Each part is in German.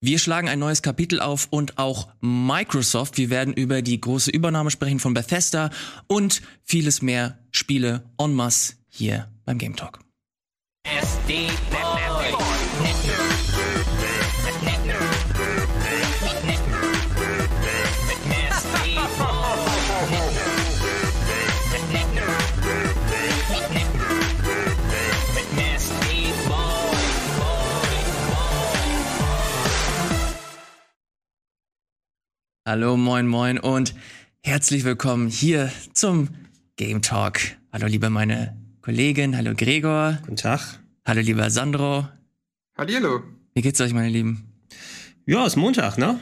Wir schlagen ein neues Kapitel auf und auch Microsoft. Wir werden über die große Übernahme sprechen von Bethesda und vieles mehr Spiele en masse hier beim Game Talk. Hallo, moin, moin und herzlich willkommen hier zum Game Talk. Hallo, liebe meine Kollegin, hallo Gregor. Guten Tag. Hallo, lieber Sandro. Hallo. Wie geht's euch, meine Lieben? Ja, ist Montag, ne?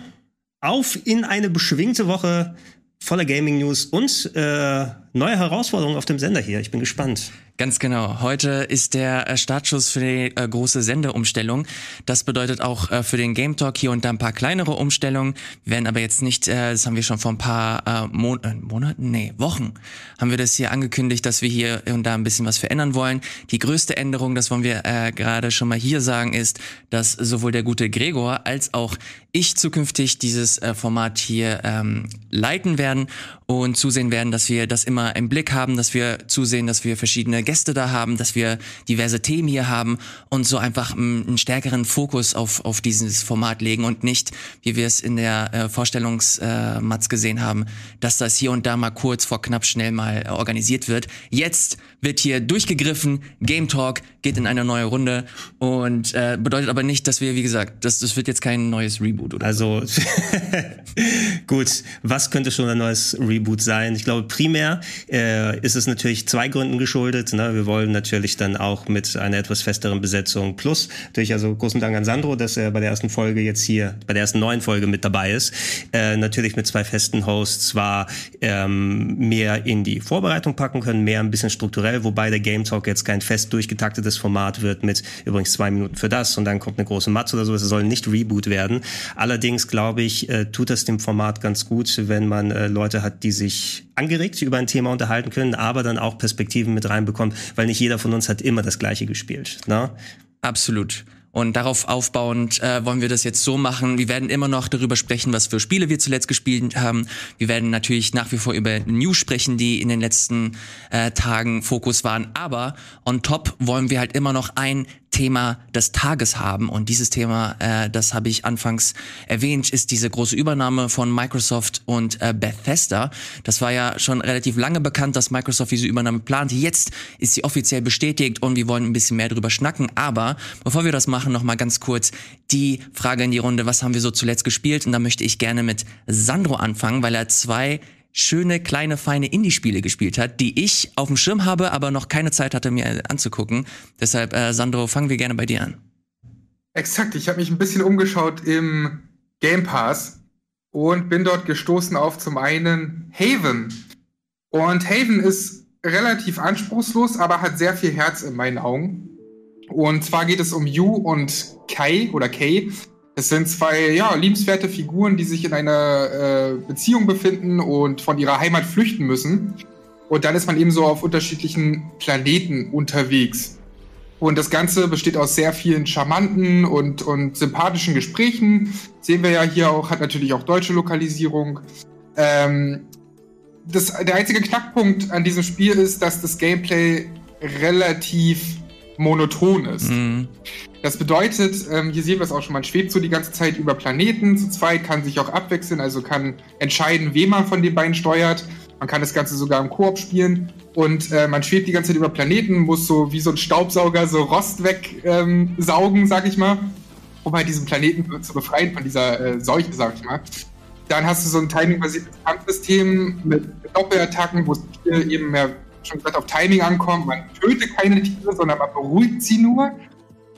Auf in eine beschwingte Woche voller Gaming News und äh, neue Herausforderungen auf dem Sender hier. Ich bin gespannt. Ganz genau. Heute ist der äh, Startschuss für die äh, große Sendeumstellung. Das bedeutet auch äh, für den Game Talk hier und da ein paar kleinere Umstellungen. Wir werden aber jetzt nicht, äh, das haben wir schon vor ein paar äh, Mon äh, Monaten, nee, Wochen, haben wir das hier angekündigt, dass wir hier und da ein bisschen was verändern wollen. Die größte Änderung, das wollen wir gerade schon mal hier sagen, ist, dass sowohl der gute Gregor als auch ich zukünftig dieses Format hier ähm, leiten werden und zusehen werden, dass wir das immer im Blick haben, dass wir zusehen, dass wir verschiedene Gäste da haben, dass wir diverse Themen hier haben und so einfach einen stärkeren Fokus auf, auf dieses Format legen und nicht, wie wir es in der äh, Vorstellungsmatz äh, gesehen haben, dass das hier und da mal kurz vor knapp schnell mal organisiert wird. Jetzt wird hier durchgegriffen, Game Talk geht in eine neue Runde und äh, bedeutet aber nicht, dass wir, wie gesagt, das, das wird jetzt kein neues Reboot oder Also gut, was könnte schon ein neues Reboot sein? Ich glaube, primär äh, ist es natürlich zwei Gründen geschuldet. Ne? Wir wollen natürlich dann auch mit einer etwas festeren Besetzung plus durch also großen Dank an Sandro, dass er bei der ersten Folge jetzt hier, bei der ersten neuen Folge mit dabei ist. Äh, natürlich mit zwei festen Hosts zwar ähm, mehr in die Vorbereitung packen können, mehr ein bisschen strukturell, wobei der Game Talk jetzt kein fest durchgetaktetes Format wird mit übrigens zwei Minuten für das und dann kommt eine große Matz oder so. Es soll nicht Reboot werden. Allerdings glaube ich, äh, tut das dem Format ganz gut, wenn man äh, Leute hat, die sich angeregt über ein Thema unterhalten können, aber dann auch Perspektiven mit reinbekommt, weil nicht jeder von uns hat immer das Gleiche gespielt. Ne? Absolut. Und darauf aufbauend äh, wollen wir das jetzt so machen. Wir werden immer noch darüber sprechen, was für Spiele wir zuletzt gespielt haben. Wir werden natürlich nach wie vor über News sprechen, die in den letzten äh, Tagen Fokus waren. Aber on top wollen wir halt immer noch ein Thema des Tages haben. Und dieses Thema, äh, das habe ich anfangs erwähnt, ist diese große Übernahme von Microsoft und äh, Bethesda. Das war ja schon relativ lange bekannt, dass Microsoft diese Übernahme plant. Jetzt ist sie offiziell bestätigt und wir wollen ein bisschen mehr drüber schnacken. Aber bevor wir das machen, noch mal ganz kurz die Frage in die Runde: Was haben wir so zuletzt gespielt? Und da möchte ich gerne mit Sandro anfangen, weil er zwei schöne, kleine, feine Indie-Spiele gespielt hat, die ich auf dem Schirm habe, aber noch keine Zeit hatte, mir anzugucken. Deshalb, äh, Sandro, fangen wir gerne bei dir an. Exakt, ich habe mich ein bisschen umgeschaut im Game Pass und bin dort gestoßen auf zum einen Haven. Und Haven ist relativ anspruchslos, aber hat sehr viel Herz in meinen Augen. Und zwar geht es um Yu und Kai oder Kay, es sind zwei ja, liebenswerte Figuren, die sich in einer äh, Beziehung befinden und von ihrer Heimat flüchten müssen. Und dann ist man eben so auf unterschiedlichen Planeten unterwegs. Und das Ganze besteht aus sehr vielen charmanten und, und sympathischen Gesprächen. Sehen wir ja hier auch, hat natürlich auch deutsche Lokalisierung. Ähm, das, der einzige Knackpunkt an diesem Spiel ist, dass das Gameplay relativ monoton ist. Mhm. Das bedeutet, ähm, hier sehen wir es auch schon, man schwebt so die ganze Zeit über Planeten zu zweit, kann sich auch abwechseln, also kann entscheiden, wen man von den beiden steuert. Man kann das Ganze sogar im Koop spielen und äh, man schwebt die ganze Zeit über Planeten, muss so wie so ein Staubsauger so Rost wegsaugen, ähm, sag ich mal, um halt diesen Planeten zu befreien von dieser äh, Seuche, sag ich mal. Dann hast du so ein Timing-basiertes Kampfsystem mit Doppelattacken, wo es eben mehr schon gesagt auf Timing ankommt. Man tötet keine Tiere, sondern man beruhigt sie nur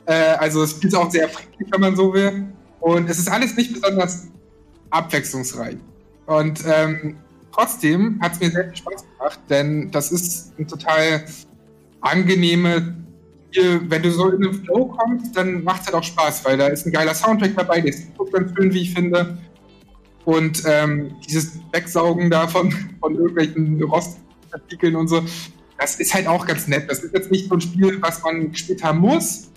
Äh, also es spielt auch sehr friedlich, wenn man so will. Und es ist alles nicht besonders abwechslungsreich. Und ähm, trotzdem hat es mir sehr viel Spaß gemacht, denn das ist ein total angenehme. Wenn du so in den Flow kommst, dann macht es halt auch Spaß, weil da ist ein geiler Soundtrack dabei, der ist ganz schön, wie ich finde. Und ähm, dieses Wegsaugen da von, von irgendwelchen Rostartikeln und so, das ist halt auch ganz nett. Das ist jetzt nicht so ein Spiel, was man gespielt haben muss.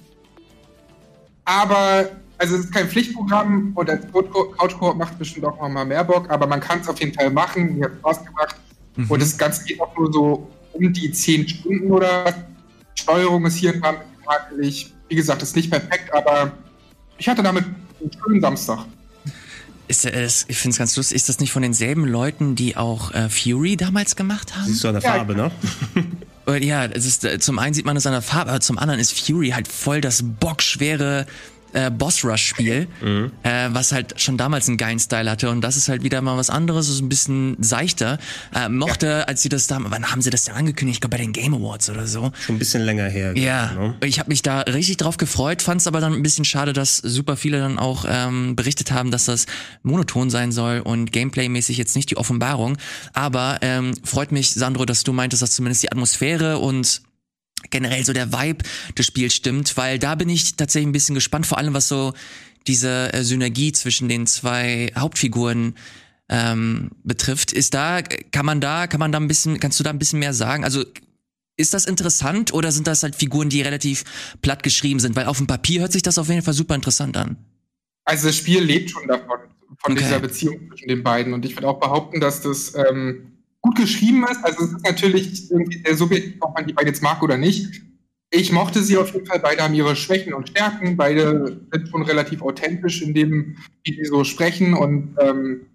Aber, also es ist kein Pflichtprogramm und der Couch Coop macht bestimmt auch mal mehr Bock, aber man kann es auf jeden Fall machen. Mir hat Spaß gemacht. Mhm. Und das Ganze geht auch nur so um die 10 Stunden oder was. Steuerung ist hier hakelig. Wie gesagt, ist nicht perfekt, aber ich hatte damit einen schönen Samstag. Ist, ist, ich finde es ganz lustig, ist das nicht von denselben Leuten, die auch äh, Fury damals gemacht haben? Siehst du an der Farbe, ne? ja, es ist, äh, zum einen sieht man es an der Farbe, aber zum anderen ist Fury halt voll das bockschwere äh, Boss Rush Spiel, mhm. äh, was halt schon damals einen geilen Style hatte und das ist halt wieder mal was anderes, so ein bisschen seichter. Äh, mochte, ja. als sie das da, wann haben sie das denn angekündigt? Ich glaube bei den Game Awards oder so. Schon ein bisschen länger her. Ja, ne? ich habe mich da richtig drauf gefreut, fand es aber dann ein bisschen schade, dass super viele dann auch ähm, berichtet haben, dass das monoton sein soll und Gameplay-mäßig jetzt nicht die Offenbarung. Aber ähm, freut mich, Sandro, dass du meintest, dass zumindest die Atmosphäre und generell so der Vibe des Spiels stimmt, weil da bin ich tatsächlich ein bisschen gespannt, vor allem was so diese äh, Synergie zwischen den zwei Hauptfiguren ähm, betrifft. Ist da, kann man da, kann man da ein bisschen, kannst du da ein bisschen mehr sagen? Also ist das interessant oder sind das halt Figuren, die relativ platt geschrieben sind? Weil auf dem Papier hört sich das auf jeden Fall super interessant an. Also das Spiel lebt schon davon, von okay. dieser Beziehung zwischen den beiden. Und ich würde auch behaupten, dass das ähm, gut geschrieben ist. Also es ist natürlich irgendwie sehr subjektiv, ob man die beide jetzt mag oder nicht. Ich mochte sie auf jeden Fall. Beide haben ihre Schwächen und Stärken. Beide sind schon relativ authentisch in dem, wie sie so sprechen. Und ähm,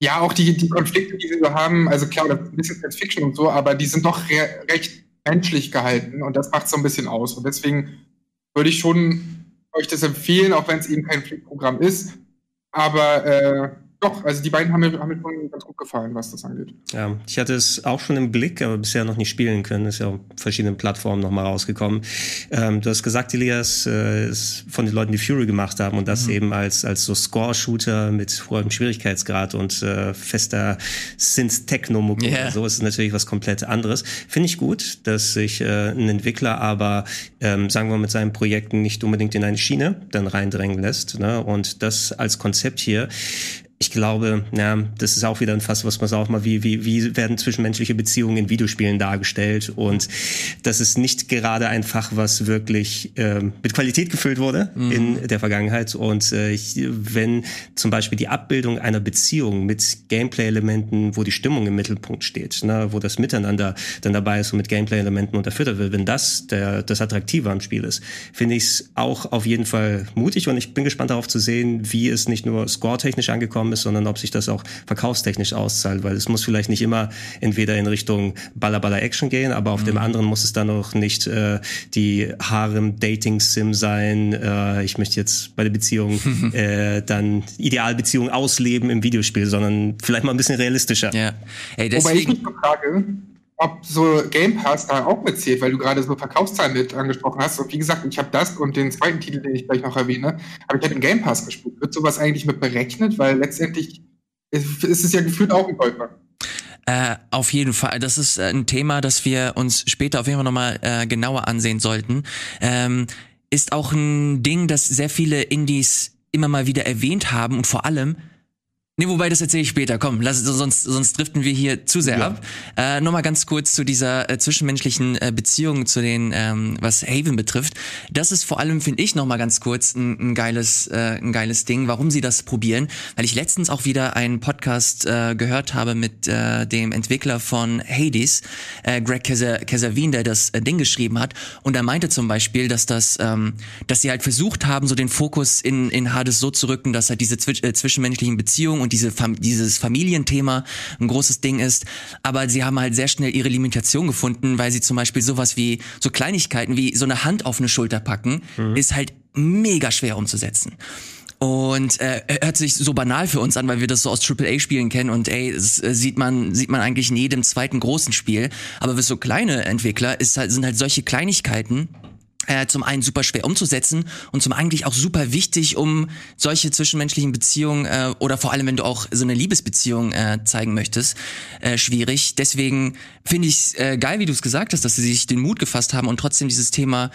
ja, auch die, die Konflikte, die sie so haben, also klar, das ist ein bisschen Science Fiction und so, aber die sind doch re recht menschlich gehalten und das macht so ein bisschen aus. Und deswegen würde ich schon euch das empfehlen, auch wenn es eben kein Pflichtprogramm ist. Aber äh, doch, also die beiden haben mir, haben mir schon ganz gut gefallen, was das angeht. Ja, ich hatte es auch schon im Blick, aber bisher noch nicht spielen können. Ist ja auf verschiedenen Plattformen nochmal rausgekommen. Ähm, du hast gesagt, Elias, äh, ist von den Leuten, die Fury gemacht haben und das mhm. eben als, als so Score-Shooter mit hohem Schwierigkeitsgrad und äh, fester Synth-Techno-Mucke. Yeah. So ist es natürlich was komplett anderes. Finde ich gut, dass sich äh, ein Entwickler aber, ähm, sagen wir, mit seinen Projekten nicht unbedingt in eine Schiene dann reindrängen lässt. Ne? Und das als Konzept hier ich glaube, ja, das ist auch wieder ein Fass, was man sagt, mal, wie, wie, wie werden zwischenmenschliche Beziehungen in Videospielen dargestellt? Und das ist nicht gerade ein Fach, was wirklich äh, mit Qualität gefüllt wurde mhm. in der Vergangenheit. Und äh, ich, wenn zum Beispiel die Abbildung einer Beziehung mit Gameplay-Elementen, wo die Stimmung im Mittelpunkt steht, ne, wo das Miteinander dann dabei ist und mit Gameplay-Elementen unterfüttert wird, wenn das der, das Attraktive am Spiel ist, finde ich es auch auf jeden Fall mutig und ich bin gespannt darauf zu sehen, wie es nicht nur score-technisch angekommen ist, sondern ob sich das auch verkaufstechnisch auszahlt, weil es muss vielleicht nicht immer entweder in Richtung Baller Baller Action gehen, aber auf mhm. dem anderen muss es dann auch nicht äh, die Harem Dating Sim sein. Äh, ich möchte jetzt bei der Beziehung äh, dann Idealbeziehung ausleben im Videospiel, sondern vielleicht mal ein bisschen realistischer. Ja. Ey, deswegen... Wobei ich mich frage, ob so Game Pass da auch mitzählt, weil du gerade so Verkaufszahlen mit angesprochen hast. Und wie gesagt, ich habe das und den zweiten Titel, den ich gleich noch erwähne, habe ich halt im Game Pass gespielt. Wird sowas eigentlich mit berechnet? Weil letztendlich ist, es ja gefühlt auch ein Käufer. Äh, auf jeden Fall. Das ist äh, ein Thema, das wir uns später auf jeden Fall nochmal äh, genauer ansehen sollten. Ähm, ist auch ein Ding, das sehr viele Indies immer mal wieder erwähnt haben und vor allem Nee, wobei, das erzähle ich später. Komm, lass, sonst, sonst driften wir hier zu sehr ja. ab. Äh, Nochmal ganz kurz zu dieser äh, zwischenmenschlichen äh, Beziehung, zu den, ähm, was Haven betrifft. Das ist vor allem, finde ich, nochmal ganz kurz ein, ein geiles, äh, ein geiles Ding, warum sie das probieren. Weil ich letztens auch wieder einen Podcast äh, gehört habe mit äh, dem Entwickler von Hades, äh, Greg Casavin, der das äh, Ding geschrieben hat. Und er meinte zum Beispiel, dass das, ähm, dass sie halt versucht haben, so den Fokus in, in Hades so zu rücken, dass halt diese zwisch äh, zwischenmenschlichen Beziehungen und diese, dieses Familienthema ein großes Ding ist. Aber sie haben halt sehr schnell ihre Limitation gefunden, weil sie zum Beispiel sowas wie so Kleinigkeiten wie so eine Hand auf eine Schulter packen, mhm. ist halt mega schwer umzusetzen. Und äh, hört sich so banal für uns an, weil wir das so aus AAA-Spielen kennen und ey, das äh, sieht man sieht man eigentlich in jedem zweiten großen Spiel. Aber für so kleine Entwickler ist halt, sind halt solche Kleinigkeiten äh, zum einen super schwer umzusetzen und zum eigentlich auch super wichtig, um solche zwischenmenschlichen Beziehungen äh, oder vor allem, wenn du auch so eine Liebesbeziehung äh, zeigen möchtest, äh, schwierig. Deswegen finde ich äh, geil, wie du es gesagt hast, dass sie sich den Mut gefasst haben und trotzdem dieses Thema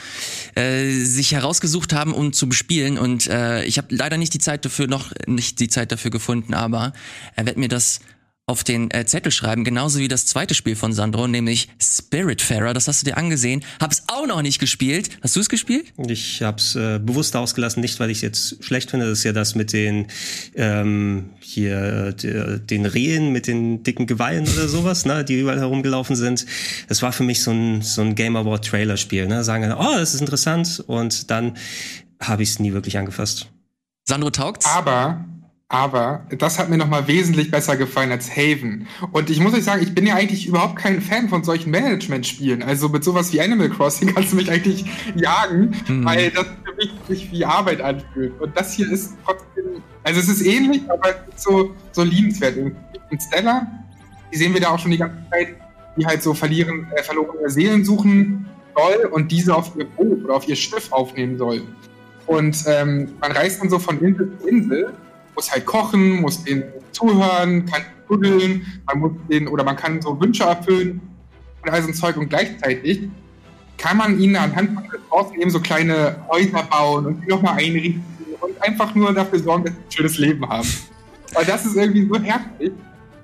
äh, sich herausgesucht haben, um zu bespielen. Und äh, ich habe leider nicht die Zeit dafür, noch nicht die Zeit dafür gefunden, aber er wird mir das auf den äh, Zettel schreiben, genauso wie das zweite Spiel von Sandro, nämlich Spiritfarer. Das hast du dir angesehen. Hab's auch noch nicht gespielt. Hast du es gespielt? Ich hab's äh, bewusst ausgelassen, nicht weil ich jetzt schlecht finde. Das ist ja das mit den ähm, hier äh, den Rehen mit den dicken Geweihen oder sowas, ne, die überall herumgelaufen sind. Das war für mich so ein so ein Game Award Trailer Spiel. Ne, sagen, oh, das ist interessant und dann habe ich es nie wirklich angefasst. Sandro taugt's? Aber aber das hat mir nochmal wesentlich besser gefallen als Haven. Und ich muss euch sagen, ich bin ja eigentlich überhaupt kein Fan von solchen Management-Spielen. Also mit sowas wie Animal Crossing kannst du mich eigentlich jagen, mhm. weil das für mich sich wie Arbeit anfühlt. Und das hier ist trotzdem, also es ist ähnlich, aber es ist so, so liebenswert. Und Stella, die sehen wir da auch schon die ganze Zeit, die halt so verlieren, äh, verlorene Seelen suchen soll und diese auf ihr Boot oder auf ihr Schiff aufnehmen soll. Und ähm, man reist dann so von Insel zu Insel muss halt kochen, muss denen zuhören, kann buddeln, man muss den oder man kann so Wünsche erfüllen und all so ein Zeug und gleichzeitig kann man ihnen anhand von Ressourcen eben so kleine Häuser bauen und die nochmal einrichten und einfach nur dafür sorgen, dass sie ein schönes Leben haben. Weil das ist irgendwie so herzlich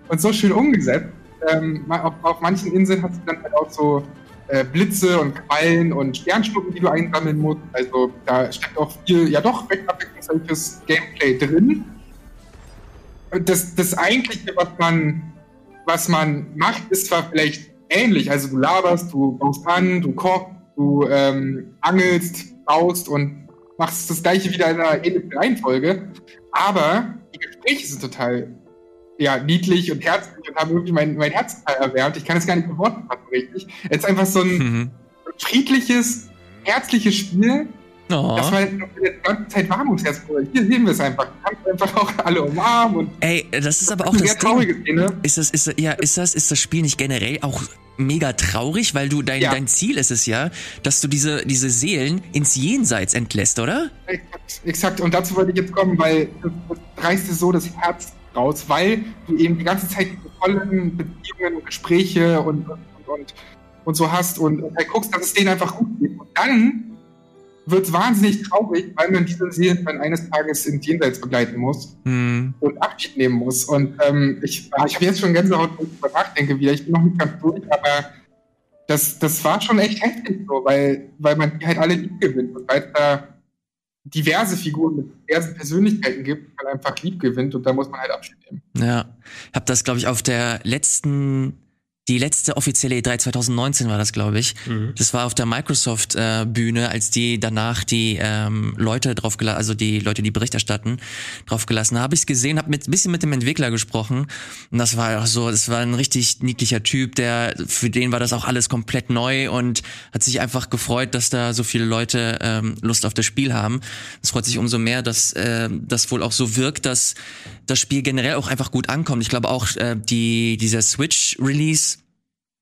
und so schön umgesetzt. Ähm, auf, auf, manchen Inseln hast du dann halt auch so äh, Blitze und Quallen und Sternschnuppen, die du einsammeln musst. Also da steckt auch viel, ja doch, recht abwechslungsreiches Gameplay drin das, das eigentliche, was man, was man macht, ist zwar vielleicht ähnlich. Also du laberst, du baust an, du kochst, du ähm, angelst, baust und machst das gleiche wieder in einer ähnlichen Reihenfolge. Aber die Gespräche sind total ja, niedlich und herzlich und haben irgendwie mein, mein Herz erwärmt. Ich kann es gar nicht beworten richtig. Es ist einfach so ein mhm. friedliches, herzliches Spiel, Oh. Das war jetzt die ganze Zeit warm ums Herz. Hier sehen wir es einfach. Du kannst einfach auch alle umarmen. Und Ey, das ist aber auch das traurige Szene. Ist das, ist, ja, ist das, ist das Spiel nicht generell auch mega traurig, weil du dein, ja. dein Ziel ist es ja, dass du diese, diese Seelen ins Jenseits entlässt, oder? Exakt, exakt. Und dazu wollte ich jetzt kommen, weil das, das reißt dir so das Herz raus, weil du eben die ganze Zeit diese tollen Beziehungen und Gespräche und, und, und, und so hast und, und halt guckst, dass es denen einfach gut geht. Und dann wird es wahnsinnig traurig, weil man diese Seelen dann eines Tages ins Jenseits begleiten muss mhm. und Abschied nehmen muss. Und ähm, ich, ah, ich habe jetzt schon Gänsehaut, wenn ich darüber nachdenke wieder. Ich bin noch nicht ganz durch, aber das, das war schon echt heftig so, weil, weil man die halt alle lieb gewinnt und weil es da diverse Figuren mit diversen Persönlichkeiten gibt, man einfach lieb gewinnt und da muss man halt Abschied nehmen. Ja, ich habe das, glaube ich, auf der letzten die letzte offizielle E3 2019 war das, glaube ich. Mhm. Das war auf der Microsoft-Bühne, äh, als die danach die ähm, Leute drauf also die Leute, die Bericht erstatten, drauf gelassen. Habe ich gesehen, habe mit bisschen mit dem Entwickler gesprochen und das war auch so, das war ein richtig niedlicher Typ, der für den war das auch alles komplett neu und hat sich einfach gefreut, dass da so viele Leute ähm, Lust auf das Spiel haben. Es freut sich umso mehr, dass äh, das wohl auch so wirkt, dass das Spiel generell auch einfach gut ankommt. Ich glaube auch äh, die dieser Switch Release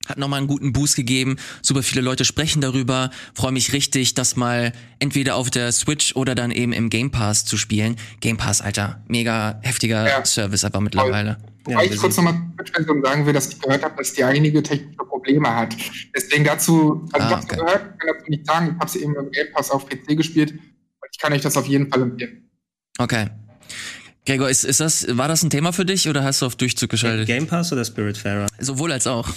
hat nochmal einen guten Boost gegeben. Super viele Leute sprechen darüber. Freue mich richtig, das mal entweder auf der Switch oder dann eben im Game Pass zu spielen. Game Pass, Alter, mega heftiger ja. Service aber mittlerweile. Wobei ja, ich kurz nochmal sagen will, dass ich gehört habe, dass die einige technische Probleme hat. Deswegen dazu, also ah, ich habe okay. gehört, kann dazu nicht sagen, ich habe sie eben im Game Pass auf PC gespielt und ich kann euch das auf jeden Fall empfehlen. Okay. Gregor, ist, ist das, war das ein Thema für dich oder hast du auf Durchzug geschaltet? Game Pass oder Spiritfarer? Sowohl als auch.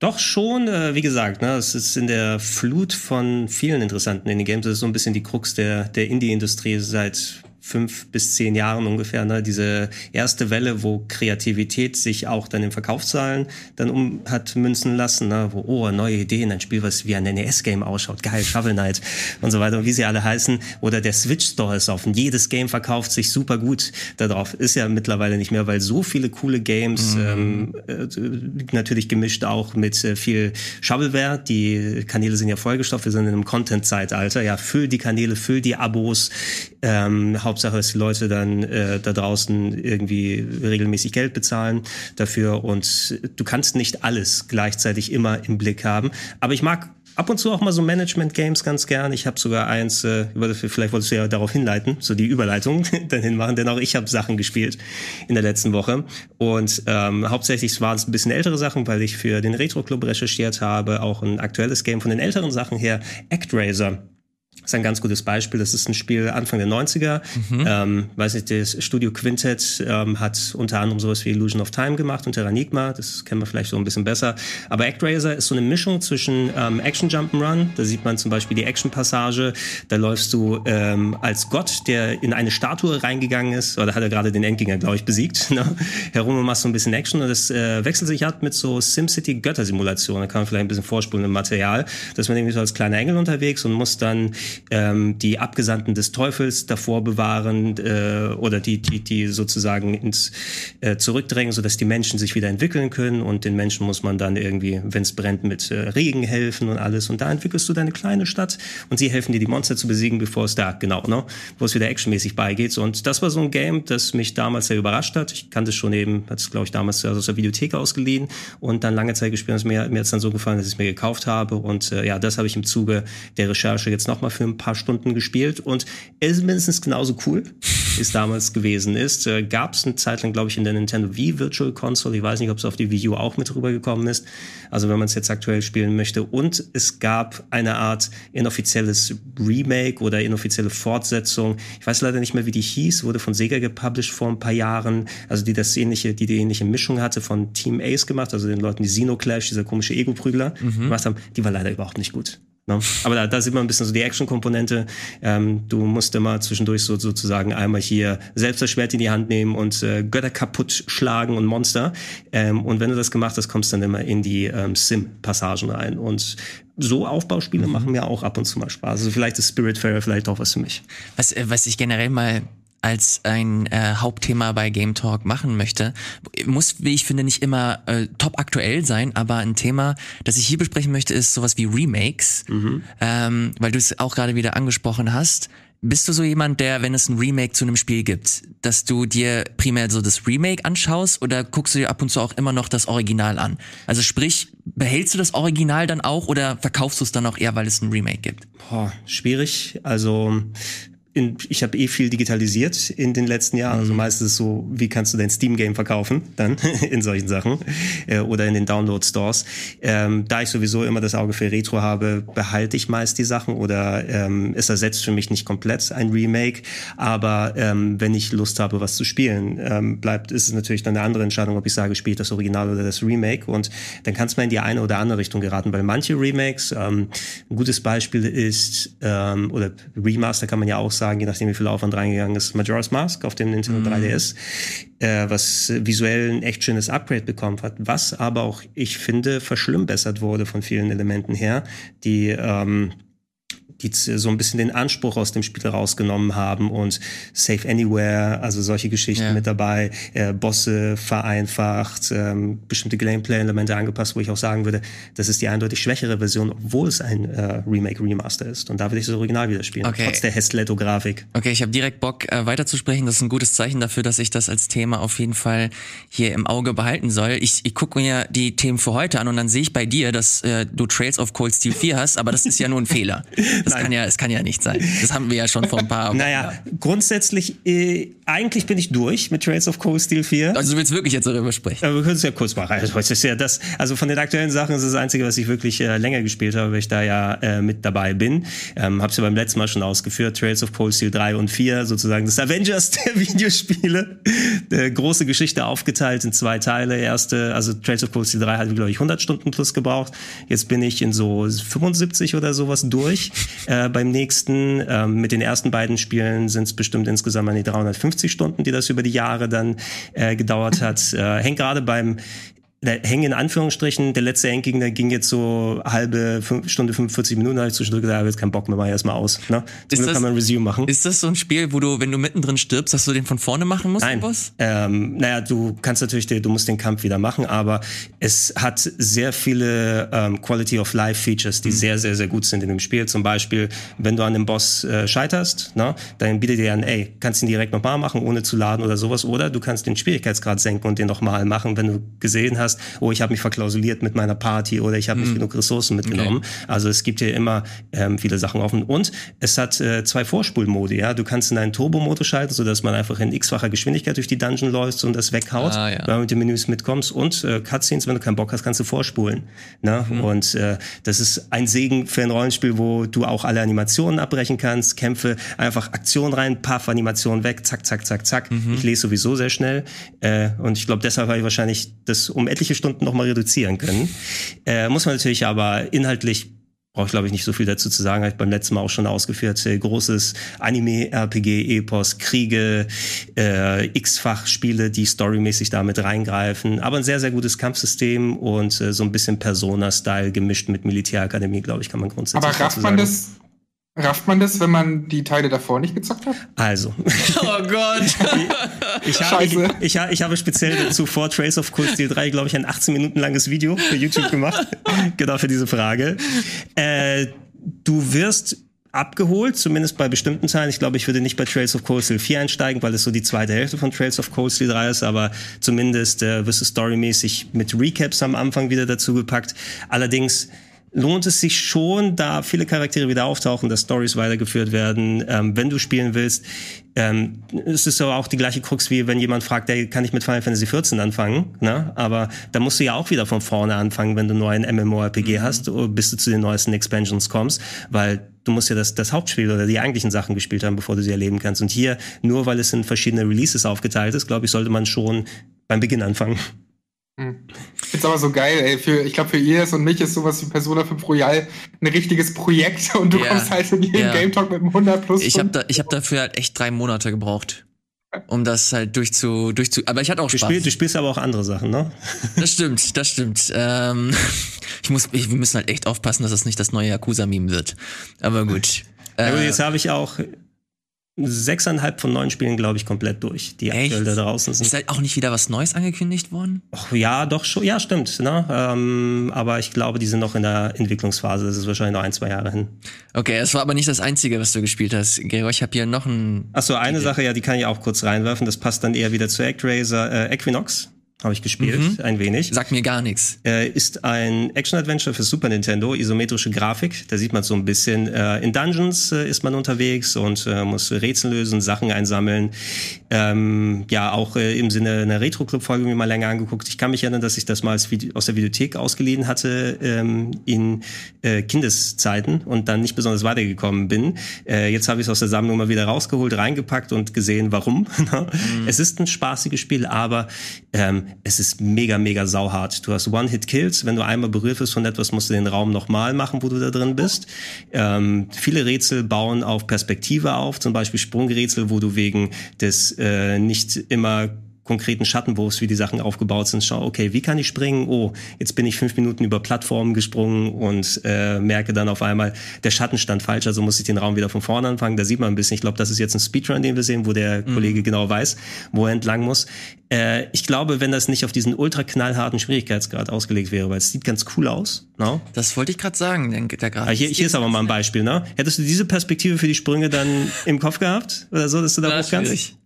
Doch schon, äh, wie gesagt, ne, es ist in der Flut von vielen interessanten Indie-Games. Das ist so ein bisschen die Krux der, der Indie-Industrie seit fünf bis zehn Jahren ungefähr, ne? diese erste Welle, wo Kreativität sich auch dann in Verkaufszahlen dann um hat münzen lassen, ne? wo, oh, neue Ideen, ein Spiel, was wie ein NES-Game ausschaut, geil, Shovel Knight und so weiter, und wie sie alle heißen. Oder der Switch Store ist offen, jedes Game verkauft sich super gut darauf. Ist ja mittlerweile nicht mehr, weil so viele coole Games, mhm. ähm, äh, natürlich gemischt auch mit äh, viel Shovelware, die Kanäle sind ja vollgestopft, wir sind in einem Content-Zeitalter, ja, füll die Kanäle, füll die Abos, ähm, Hauptsache, dass die Leute dann äh, da draußen irgendwie regelmäßig Geld bezahlen dafür und du kannst nicht alles gleichzeitig immer im Blick haben. Aber ich mag ab und zu auch mal so Management-Games ganz gern. Ich habe sogar eins, äh, vielleicht wolltest du ja darauf hinleiten, so die Überleitung dann hinmachen, denn auch ich habe Sachen gespielt in der letzten Woche. Und ähm, hauptsächlich waren es ein bisschen ältere Sachen, weil ich für den Retro-Club recherchiert habe, auch ein aktuelles Game von den älteren Sachen her, ActRaiser. Das ist ein ganz gutes Beispiel. Das ist ein Spiel Anfang der 90er. Mhm. Ähm, weiß nicht, das Studio Quintet ähm, hat unter anderem sowas wie Illusion of Time gemacht und Terranigma. Das kennen wir vielleicht so ein bisschen besser. Aber ActRaiser ist so eine Mischung zwischen ähm, Action Jump'n'Run. Da sieht man zum Beispiel die Action-Passage. Da läufst du ähm, als Gott, der in eine Statue reingegangen ist, oder hat er gerade den Endgänger, glaube ich, besiegt, ne? herum und machst so ein bisschen Action. Und das äh, wechselt sich ab mit so SimCity Göttersimulation. Da kann man vielleicht ein bisschen vorspulen im Material. Da ist man irgendwie so als kleiner Engel unterwegs und muss dann ähm, die Abgesandten des Teufels davor bewahren äh, oder die, die, die sozusagen ins äh, zurückdrängen, sodass die Menschen sich wieder entwickeln können. Und den Menschen muss man dann irgendwie, wenn es brennt, mit äh, Regen helfen und alles. Und da entwickelst du deine kleine Stadt und sie helfen dir die Monster zu besiegen, bevor es da, genau, ne, wo es wieder actionmäßig beigeht. Und das war so ein Game, das mich damals sehr überrascht hat. Ich kannte es schon eben, hat es glaube ich damals aus der Videothek ausgeliehen. Und dann lange Zeit gespielt und mir, mir hat es dann so gefallen, dass ich es mir gekauft habe. Und äh, ja, das habe ich im Zuge der Recherche jetzt nochmal für ein paar Stunden gespielt und ist mindestens genauso cool, wie es damals gewesen ist. Äh, Gab es eine Zeit lang, glaube ich, in der Nintendo Wii Virtual Console. Ich weiß nicht, ob es auf die Wii U auch mit rübergekommen ist. Also wenn man es jetzt aktuell spielen möchte. Und es gab eine Art inoffizielles Remake oder inoffizielle Fortsetzung. Ich weiß leider nicht mehr, wie die hieß. Wurde von Sega gepublished vor ein paar Jahren. Also die das ähnliche, die die ähnliche Mischung hatte von Team Ace gemacht, also den Leuten, die Xenoclash, dieser komische Ego-Prügler mhm. gemacht haben. Die war leider überhaupt nicht gut. Ne? Aber da, da sieht man ein bisschen so die Action-Komponente. Ähm, du musst immer zwischendurch so sozusagen einmal hier selbst das Schwert in die Hand nehmen und äh, Götter kaputt schlagen und Monster. Ähm, und wenn du das gemacht hast, kommst du dann immer in die ähm, Sim-Passagen rein. Und so Aufbauspiele mhm. machen mir auch ab und zu mal Spaß. Also vielleicht ist Spiritfarer vielleicht auch was für mich. Was, äh, was ich generell mal als ein äh, Hauptthema bei Game Talk machen möchte, muss, wie ich finde, nicht immer äh, top aktuell sein, aber ein Thema, das ich hier besprechen möchte, ist sowas wie Remakes, mhm. ähm, weil du es auch gerade wieder angesprochen hast. Bist du so jemand, der, wenn es ein Remake zu einem Spiel gibt, dass du dir primär so das Remake anschaust oder guckst du dir ab und zu auch immer noch das Original an? Also sprich, behältst du das Original dann auch oder verkaufst du es dann auch eher, weil es ein Remake gibt? Boah, schwierig. Also in, ich habe eh viel digitalisiert in den letzten Jahren. Also mhm. meistens so, wie kannst du dein Steam-Game verkaufen dann in solchen Sachen äh, oder in den Download-Stores. Ähm, da ich sowieso immer das Auge für Retro habe, behalte ich meist die Sachen oder ähm, es ersetzt für mich nicht komplett ein Remake. Aber ähm, wenn ich Lust habe, was zu spielen, ähm, bleibt ist es natürlich dann eine andere Entscheidung, ob ich sage, spiele ich das Original oder das Remake. Und dann kann es mal in die eine oder andere Richtung geraten, weil manche Remakes, ähm, ein gutes Beispiel ist, ähm, oder Remaster kann man ja auch sagen, sagen, je nachdem wie viel Aufwand reingegangen ist, Majora's Mask auf dem Nintendo mm. 3DS, äh, was visuell ein echt schönes Upgrade bekommen hat, was aber auch, ich finde, verschlimmbessert wurde von vielen Elementen her, die ähm, die so ein bisschen den Anspruch aus dem Spiel rausgenommen haben und Safe Anywhere, also solche Geschichten ja. mit dabei, äh, Bosse vereinfacht, ähm, bestimmte Gameplay-Elemente angepasst, wo ich auch sagen würde, das ist die eindeutig schwächere Version, obwohl es ein äh, Remake, Remaster ist. Und da will ich das Original wieder spielen, okay. trotz der Hestletto-Grafik. Okay, ich habe direkt Bock äh, weiterzusprechen. Das ist ein gutes Zeichen dafür, dass ich das als Thema auf jeden Fall hier im Auge behalten soll. Ich, ich gucke mir die Themen für heute an und dann sehe ich bei dir, dass äh, du Trails of Cold Steel 4 hast, aber das ist ja nur ein Fehler. Das das kann ja, es kann ja nicht sein. Das haben wir ja schon vor ein paar. naja, grundsätzlich, äh, eigentlich bin ich durch mit Trails of Cold Steel 4. Also du willst wirklich jetzt darüber sprechen? Aber wir können es ja kurz machen. Also, das ist ja das, also von den aktuellen Sachen ist das Einzige, was ich wirklich äh, länger gespielt habe, weil ich da ja äh, mit dabei bin. Ähm, Hab's ja beim letzten Mal schon ausgeführt. Trails of Cold Steel 3 und 4, sozusagen das Avengers der Videospiele. Äh, große Geschichte aufgeteilt in zwei Teile. Erste, also Trails of Cold Steel 3 hat, glaube ich, 100 Stunden plus gebraucht. Jetzt bin ich in so 75 oder sowas durch. Äh, beim nächsten, ähm, mit den ersten beiden Spielen sind es bestimmt insgesamt an die 350 Stunden, die das über die Jahre dann äh, gedauert hat. Äh, hängt gerade beim hängen in Anführungsstrichen, der letzte Endgegner ging jetzt so halbe Stunde 45 Minuten, da habe ich zwischendurch gesagt, ich habe jetzt keinen Bock mehr, mach ich erstmal aus. Ne? Zum das, kann man Resume machen. Ist das so ein Spiel, wo du, wenn du mittendrin stirbst, dass du den von vorne machen musst? Nein. Ähm, naja, du kannst natürlich, du musst den Kampf wieder machen, aber es hat sehr viele ähm, Quality of Life Features, die mhm. sehr, sehr, sehr gut sind in dem Spiel. Zum Beispiel, wenn du an dem Boss äh, scheiterst, ne, dann bietet dir an, ey, kannst ihn direkt nochmal machen, ohne zu laden oder sowas, oder du kannst den Schwierigkeitsgrad senken und den nochmal machen, wenn du gesehen hast, hast, oh, ich habe mich verklausuliert mit meiner Party oder ich habe nicht mhm. genug Ressourcen mitgenommen. Okay. Also es gibt hier immer ähm, viele Sachen offen. Und es hat äh, zwei Vorspulmodi, ja. Du kannst in einen Turbo-Modus schalten, sodass man einfach in x-facher Geschwindigkeit durch die Dungeon läuft und das weghaut, ah, ja. wenn du mit den Menüs mitkommst. Und äh, Cutscenes, wenn du keinen Bock hast, kannst du vorspulen. Ne? Mhm. Und äh, das ist ein Segen für ein Rollenspiel, wo du auch alle Animationen abbrechen kannst, Kämpfe, einfach Aktion rein, Puff, Animation weg, zack, zack, zack, zack. Mhm. Ich lese sowieso sehr schnell. Äh, und ich glaube, deshalb habe ich wahrscheinlich das um etliche Stunden nochmal reduzieren können. Äh, muss man natürlich aber inhaltlich brauche ich glaube ich nicht so viel dazu zu sagen, habe ich beim letzten Mal auch schon ausgeführt. Äh, großes Anime, RPG, Epos, Kriege, äh, x-fach Spiele, die storymäßig damit reingreifen, aber ein sehr, sehr gutes Kampfsystem und äh, so ein bisschen Persona-Style gemischt mit Militärakademie, glaube ich, kann man grundsätzlich Aber rafft man das Rafft man das, wenn man die Teile davor nicht gezockt hat? Also. Oh Gott. ich, habe, ich, ich, ich, habe speziell dazu vor Trace of Cold Steel 3, glaube ich, ein 18 Minuten langes Video für YouTube gemacht. genau für diese Frage. Äh, du wirst abgeholt, zumindest bei bestimmten Teilen. Ich glaube, ich würde nicht bei Trails of Cold Steel 4 einsteigen, weil es so die zweite Hälfte von Trails of Cold Steel 3 ist, aber zumindest äh, wirst du storymäßig mit Recaps am Anfang wieder dazu gepackt. Allerdings lohnt es sich schon, da viele Charaktere wieder auftauchen, dass Stories weitergeführt werden. Ähm, wenn du spielen willst, ähm, es ist aber auch die gleiche Krux, wie wenn jemand fragt, der kann ich mit Final Fantasy 14 anfangen, ne? Aber da musst du ja auch wieder von vorne anfangen, wenn du nur ein MMORPG mhm. hast, bis du zu den neuesten Expansions kommst, weil du musst ja das, das Hauptspiel oder die eigentlichen Sachen gespielt haben, bevor du sie erleben kannst. Und hier, nur weil es in verschiedene Releases aufgeteilt ist, glaube ich, sollte man schon beim Beginn anfangen. Hm. Ist aber so geil, ey. Für, ich glaube, für Iris und mich ist sowas wie Persona 5 Royal ein richtiges Projekt und du ja, kommst halt in jeden ja. Game Talk mit einem 100 plus. Ich habe da, hab dafür halt echt drei Monate gebraucht. Um das halt durchzu, durchzu, aber ich hatte auch Spaß. Du spielst, du spielst aber auch andere Sachen, ne? Das stimmt, das stimmt. Ähm, ich muss, ich, wir müssen halt echt aufpassen, dass das nicht das neue Yakuza-Meme wird. Aber gut. Ja, gut, jetzt habe ich auch sechseinhalb von neun Spielen, glaube ich, komplett durch, die Echt? aktuell da draußen sind. Ist halt auch nicht wieder was Neues angekündigt worden? Och, ja, doch schon. Ja, stimmt. Ne? Ähm, aber ich glaube, die sind noch in der Entwicklungsphase. Das ist wahrscheinlich noch ein, zwei Jahre hin. Okay, es war aber nicht das Einzige, was du gespielt hast. Gregor, ich habe hier noch ein... Achso, eine Sache, ja, die kann ich auch kurz reinwerfen. Das passt dann eher wieder zu ActRaiser, äh, Equinox habe ich gespielt, mhm. ein wenig. Sagt mir gar nichts. Äh, ist ein Action-Adventure für Super Nintendo, isometrische Grafik. Da sieht man so ein bisschen. Äh, in Dungeons äh, ist man unterwegs und äh, muss Rätsel lösen, Sachen einsammeln. Ähm, ja, auch äh, im Sinne einer Retro-Club-Folge mir mal länger angeguckt. Ich kann mich erinnern, dass ich das mal aus der Videothek ausgeliehen hatte ähm, in äh, Kindeszeiten und dann nicht besonders weitergekommen bin. Jetzt habe ich es aus der Sammlung mal wieder rausgeholt, reingepackt und gesehen, warum. mhm. Es ist ein spaßiges Spiel, aber ähm, es ist mega, mega sauhart. Du hast One-Hit-Kills. Wenn du einmal berührt wirst von etwas, musst du den Raum nochmal machen, wo du da drin bist. Ähm, viele Rätsel bauen auf Perspektive auf, zum Beispiel Sprungrätsel, wo du wegen des äh, nicht immer konkreten Schattenwurfs, wie die Sachen aufgebaut sind, schau, okay, wie kann ich springen? Oh, jetzt bin ich fünf Minuten über Plattformen gesprungen und äh, merke dann auf einmal, der Schatten stand falsch, also muss ich den Raum wieder von vorne anfangen. Da sieht man ein bisschen, ich glaube, das ist jetzt ein Speedrun, den wir sehen, wo der mhm. Kollege genau weiß, wo er entlang muss. Äh, ich glaube, wenn das nicht auf diesen ultra knallharten Schwierigkeitsgrad ausgelegt wäre, weil es sieht ganz cool aus. No? Ne? Das wollte ich gerade sagen, der, der Grad. Ah, hier, hier ist aber mal ein Beispiel. Ne? Hättest du diese Perspektive für die Sprünge dann im Kopf gehabt oder so, dass du da hoch kannst? schwierig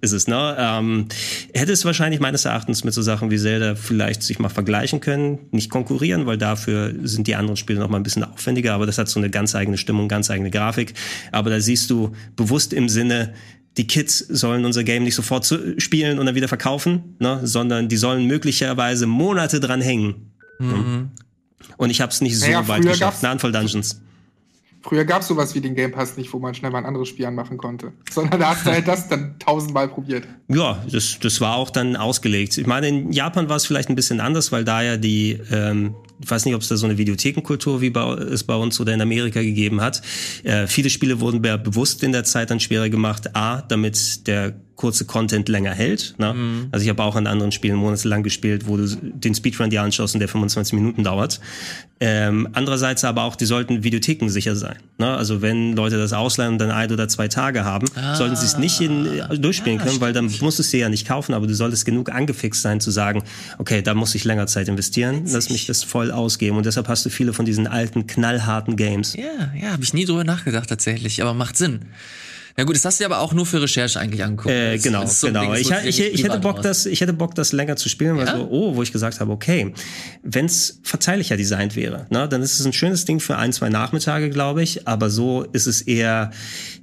ist es. Ne? Ähm, hätte es wahrscheinlich meines Erachtens mit so Sachen wie Zelda vielleicht sich mal vergleichen können, nicht konkurrieren, weil dafür sind die anderen Spiele noch mal ein bisschen aufwendiger, aber das hat so eine ganz eigene Stimmung, ganz eigene Grafik. Aber da siehst du bewusst im Sinne, die Kids sollen unser Game nicht sofort spielen und dann wieder verkaufen, ne? sondern die sollen möglicherweise Monate dran hängen. Mhm. Und ich habe es nicht so naja, weit geschafft. Handvoll Dungeons. Früher gab es sowas wie den Game Pass nicht, wo man schnell mal ein anderes Spiel anmachen konnte. Sondern da hast du halt das dann tausendmal probiert. Ja, das, das war auch dann ausgelegt. Ich meine, in Japan war es vielleicht ein bisschen anders, weil da ja die, ähm, ich weiß nicht, ob es da so eine Videothekenkultur wie bei, es bei uns oder in Amerika gegeben hat. Äh, viele Spiele wurden bewusst in der Zeit dann schwerer gemacht. A, damit der kurze Content länger hält. Ne? Mhm. Also ich habe auch an anderen Spielen monatelang gespielt, wo du den Speedrun dir anschaust und der 25 Minuten dauert. Ähm, andererseits aber auch, die sollten Videotheken sicher sein. Ne? Also wenn Leute das ausleihen und dann ein oder zwei Tage haben, ah, sollten sie es nicht in, äh, durchspielen ja, können, weil dann musst du es dir ja nicht kaufen, aber du solltest genug angefixt sein zu sagen, okay, da muss ich länger Zeit investieren, lass mich das voll ausgeben. Und deshalb hast du viele von diesen alten, knallharten Games. Ja, ja, habe ich nie drüber nachgedacht tatsächlich, aber macht Sinn. Ja gut, das hast du aber auch nur für Recherche eigentlich angeguckt. Äh, genau, so genau. Ding, ich, ich, ich, hätte Bock, das, ich hätte Bock, das länger zu spielen, weil ja? so, oh, wo ich gesagt habe, okay, wenn's verzeihlicher designt wäre, ne, dann ist es ein schönes Ding für ein, zwei Nachmittage, glaube ich, aber so ist es eher,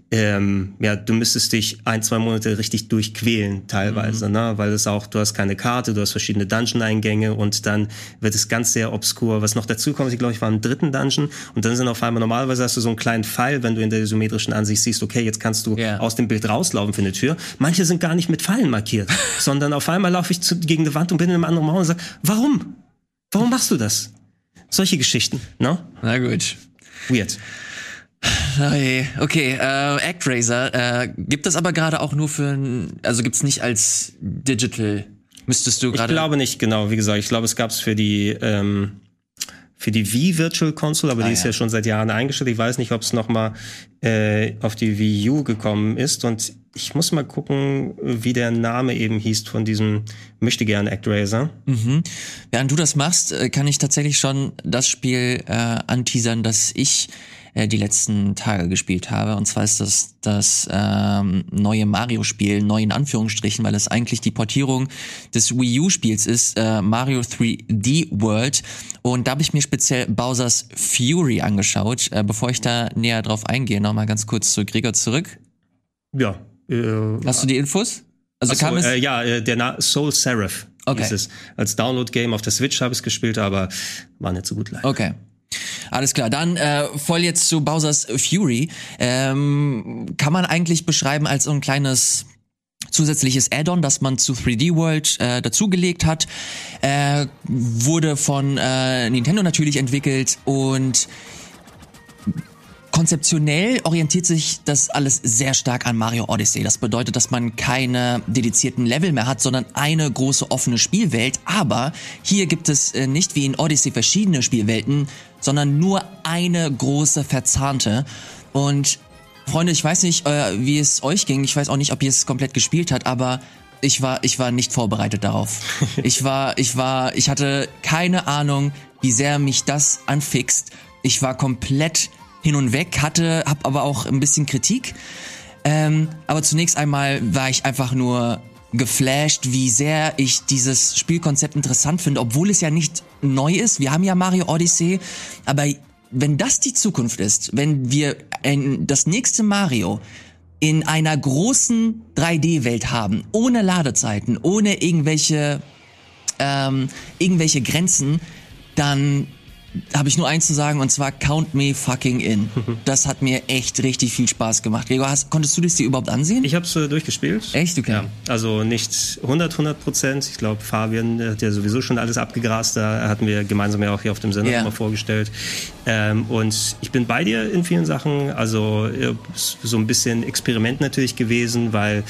ähm, ja, du müsstest dich ein, zwei Monate richtig durchquälen teilweise, mhm. ne? weil es auch, du hast keine Karte, du hast verschiedene Dungeon-Eingänge und dann wird es ganz sehr obskur. Was noch dazu kommt, ich glaube, ich war im dritten Dungeon und dann sind auf einmal, normalerweise hast du so einen kleinen Pfeil, wenn du in der isometrischen Ansicht siehst, okay, jetzt kannst du yeah. aus dem Bild rauslaufen für eine Tür. Manche sind gar nicht mit Pfeilen markiert, sondern auf einmal laufe ich zu, gegen die Wand und bin in einem anderen Raum und sage, warum? Warum machst du das? Solche Geschichten, ne? Na gut. Weird. Okay, äh, ActRaiser äh, gibt es aber gerade auch nur für, also gibt's nicht als Digital. Müsstest du gerade? Ich glaube nicht, genau. Wie gesagt, ich glaube, es gab's für die ähm, für die Wii Virtual Console, aber ah, die ist ja. ja schon seit Jahren eingestellt. Ich weiß nicht, ob es noch mal äh, auf die Wii U gekommen ist und ich muss mal gucken, wie der Name eben hieß von diesem möchte gern ActRaiser. Mhm. Während du das machst, äh, kann ich tatsächlich schon das Spiel äh, anteasern, das ich äh, die letzten Tage gespielt habe. Und zwar ist das das ähm, neue Mario-Spiel, neu in Anführungsstrichen, weil es eigentlich die Portierung des Wii U-Spiels ist, äh, Mario 3D World. Und da habe ich mir speziell Bowser's Fury angeschaut. Äh, bevor ich da näher drauf eingehe, nochmal ganz kurz zu Gregor zurück. Ja. Äh, Hast du die Infos? Also so, kam es äh, ja, äh, der Na Soul Seraph okay. hieß es. Als Download-Game auf der Switch habe ich es gespielt, aber war nicht so gut leider. Okay. Alles klar, dann äh, voll jetzt zu Bowser's Fury. Ähm, kann man eigentlich beschreiben als so ein kleines zusätzliches Add-on, das man zu 3D World äh, dazugelegt hat. Äh, wurde von äh, Nintendo natürlich entwickelt und Konzeptionell orientiert sich das alles sehr stark an Mario Odyssey. Das bedeutet, dass man keine dedizierten Level mehr hat, sondern eine große offene Spielwelt. Aber hier gibt es äh, nicht wie in Odyssey verschiedene Spielwelten, sondern nur eine große verzahnte. Und Freunde, ich weiß nicht, äh, wie es euch ging. Ich weiß auch nicht, ob ihr es komplett gespielt habt, aber ich war, ich war nicht vorbereitet darauf. ich war, ich war, ich hatte keine Ahnung, wie sehr mich das anfixt. Ich war komplett hin und weg, hatte, hab aber auch ein bisschen Kritik. Ähm, aber zunächst einmal war ich einfach nur geflasht, wie sehr ich dieses Spielkonzept interessant finde, obwohl es ja nicht neu ist. Wir haben ja Mario Odyssey, aber wenn das die Zukunft ist, wenn wir ein, das nächste Mario in einer großen 3D-Welt haben, ohne Ladezeiten, ohne irgendwelche ähm, irgendwelche Grenzen, dann habe ich nur eins zu sagen und zwar Count Me Fucking In. Das hat mir echt richtig viel Spaß gemacht. Gregor, hast, konntest du das dir überhaupt ansehen? Ich habe es äh, durchgespielt. Echt? Okay. Ja, also nicht 100, 100 Prozent. Ich glaube, Fabian hat ja sowieso schon alles abgegrast. Da hatten wir gemeinsam ja auch hier auf dem Sender yeah. mal vorgestellt. Ähm, und ich bin bei dir in vielen Sachen. Also äh, so ein bisschen Experiment natürlich gewesen, weil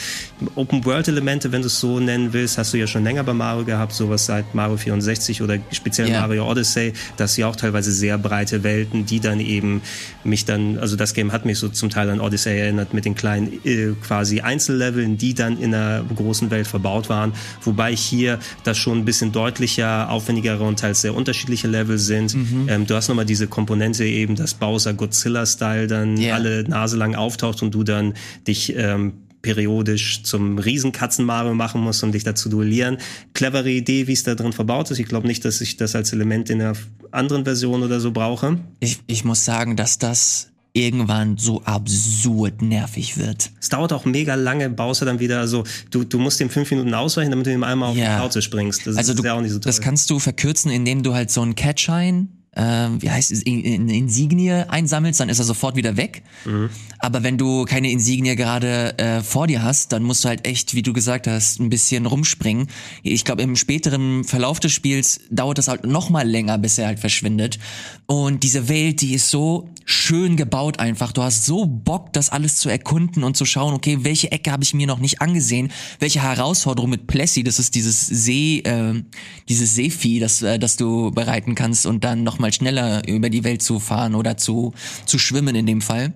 Open-World-Elemente, wenn du es so nennen willst, hast du ja schon länger bei Mario gehabt. Sowas seit Mario 64 oder speziell yeah. Mario Odyssey, dass ja auch teilweise sehr breite Welten, die dann eben mich dann, also das Game hat mich so zum Teil an Odyssey erinnert mit den kleinen äh, quasi Einzelleveln, die dann in einer großen Welt verbaut waren, wobei hier das schon ein bisschen deutlicher, aufwendigere und teils sehr unterschiedliche Level sind. Mhm. Ähm, du hast nochmal diese Komponente eben, dass Bowser Godzilla-Style dann yeah. alle Nase lang auftaucht und du dann dich ähm, periodisch zum Riesenkatzen-Mario machen musst, um dich da zu duellieren. Clevere Idee, wie es da drin verbaut ist. Ich glaube nicht, dass ich das als Element in einer anderen Version oder so brauche. Ich, ich muss sagen, dass das irgendwann so absurd nervig wird. Es dauert auch mega lange, baust du dann wieder, also du, du musst dem fünf Minuten ausweichen, damit du ihm einmal auf ja. die Couch springst. Das also ist du, ja auch nicht so toll. Das kannst du verkürzen, indem du halt so einen Catshine äh, wie heißt es, in, Insignie einsammelst, dann ist er sofort wieder weg. Mhm. Aber wenn du keine Insignie gerade äh, vor dir hast, dann musst du halt echt, wie du gesagt hast, ein bisschen rumspringen. Ich glaube, im späteren Verlauf des Spiels dauert das halt noch mal länger, bis er halt verschwindet. Und diese Welt, die ist so schön gebaut einfach. Du hast so Bock, das alles zu erkunden und zu schauen, okay, welche Ecke habe ich mir noch nicht angesehen? Welche Herausforderung mit Plessy, das ist dieses See, äh, dieses Seevieh, das, äh, das du bereiten kannst und dann noch mal schneller über die Welt zu fahren oder zu, zu schwimmen in dem Fall.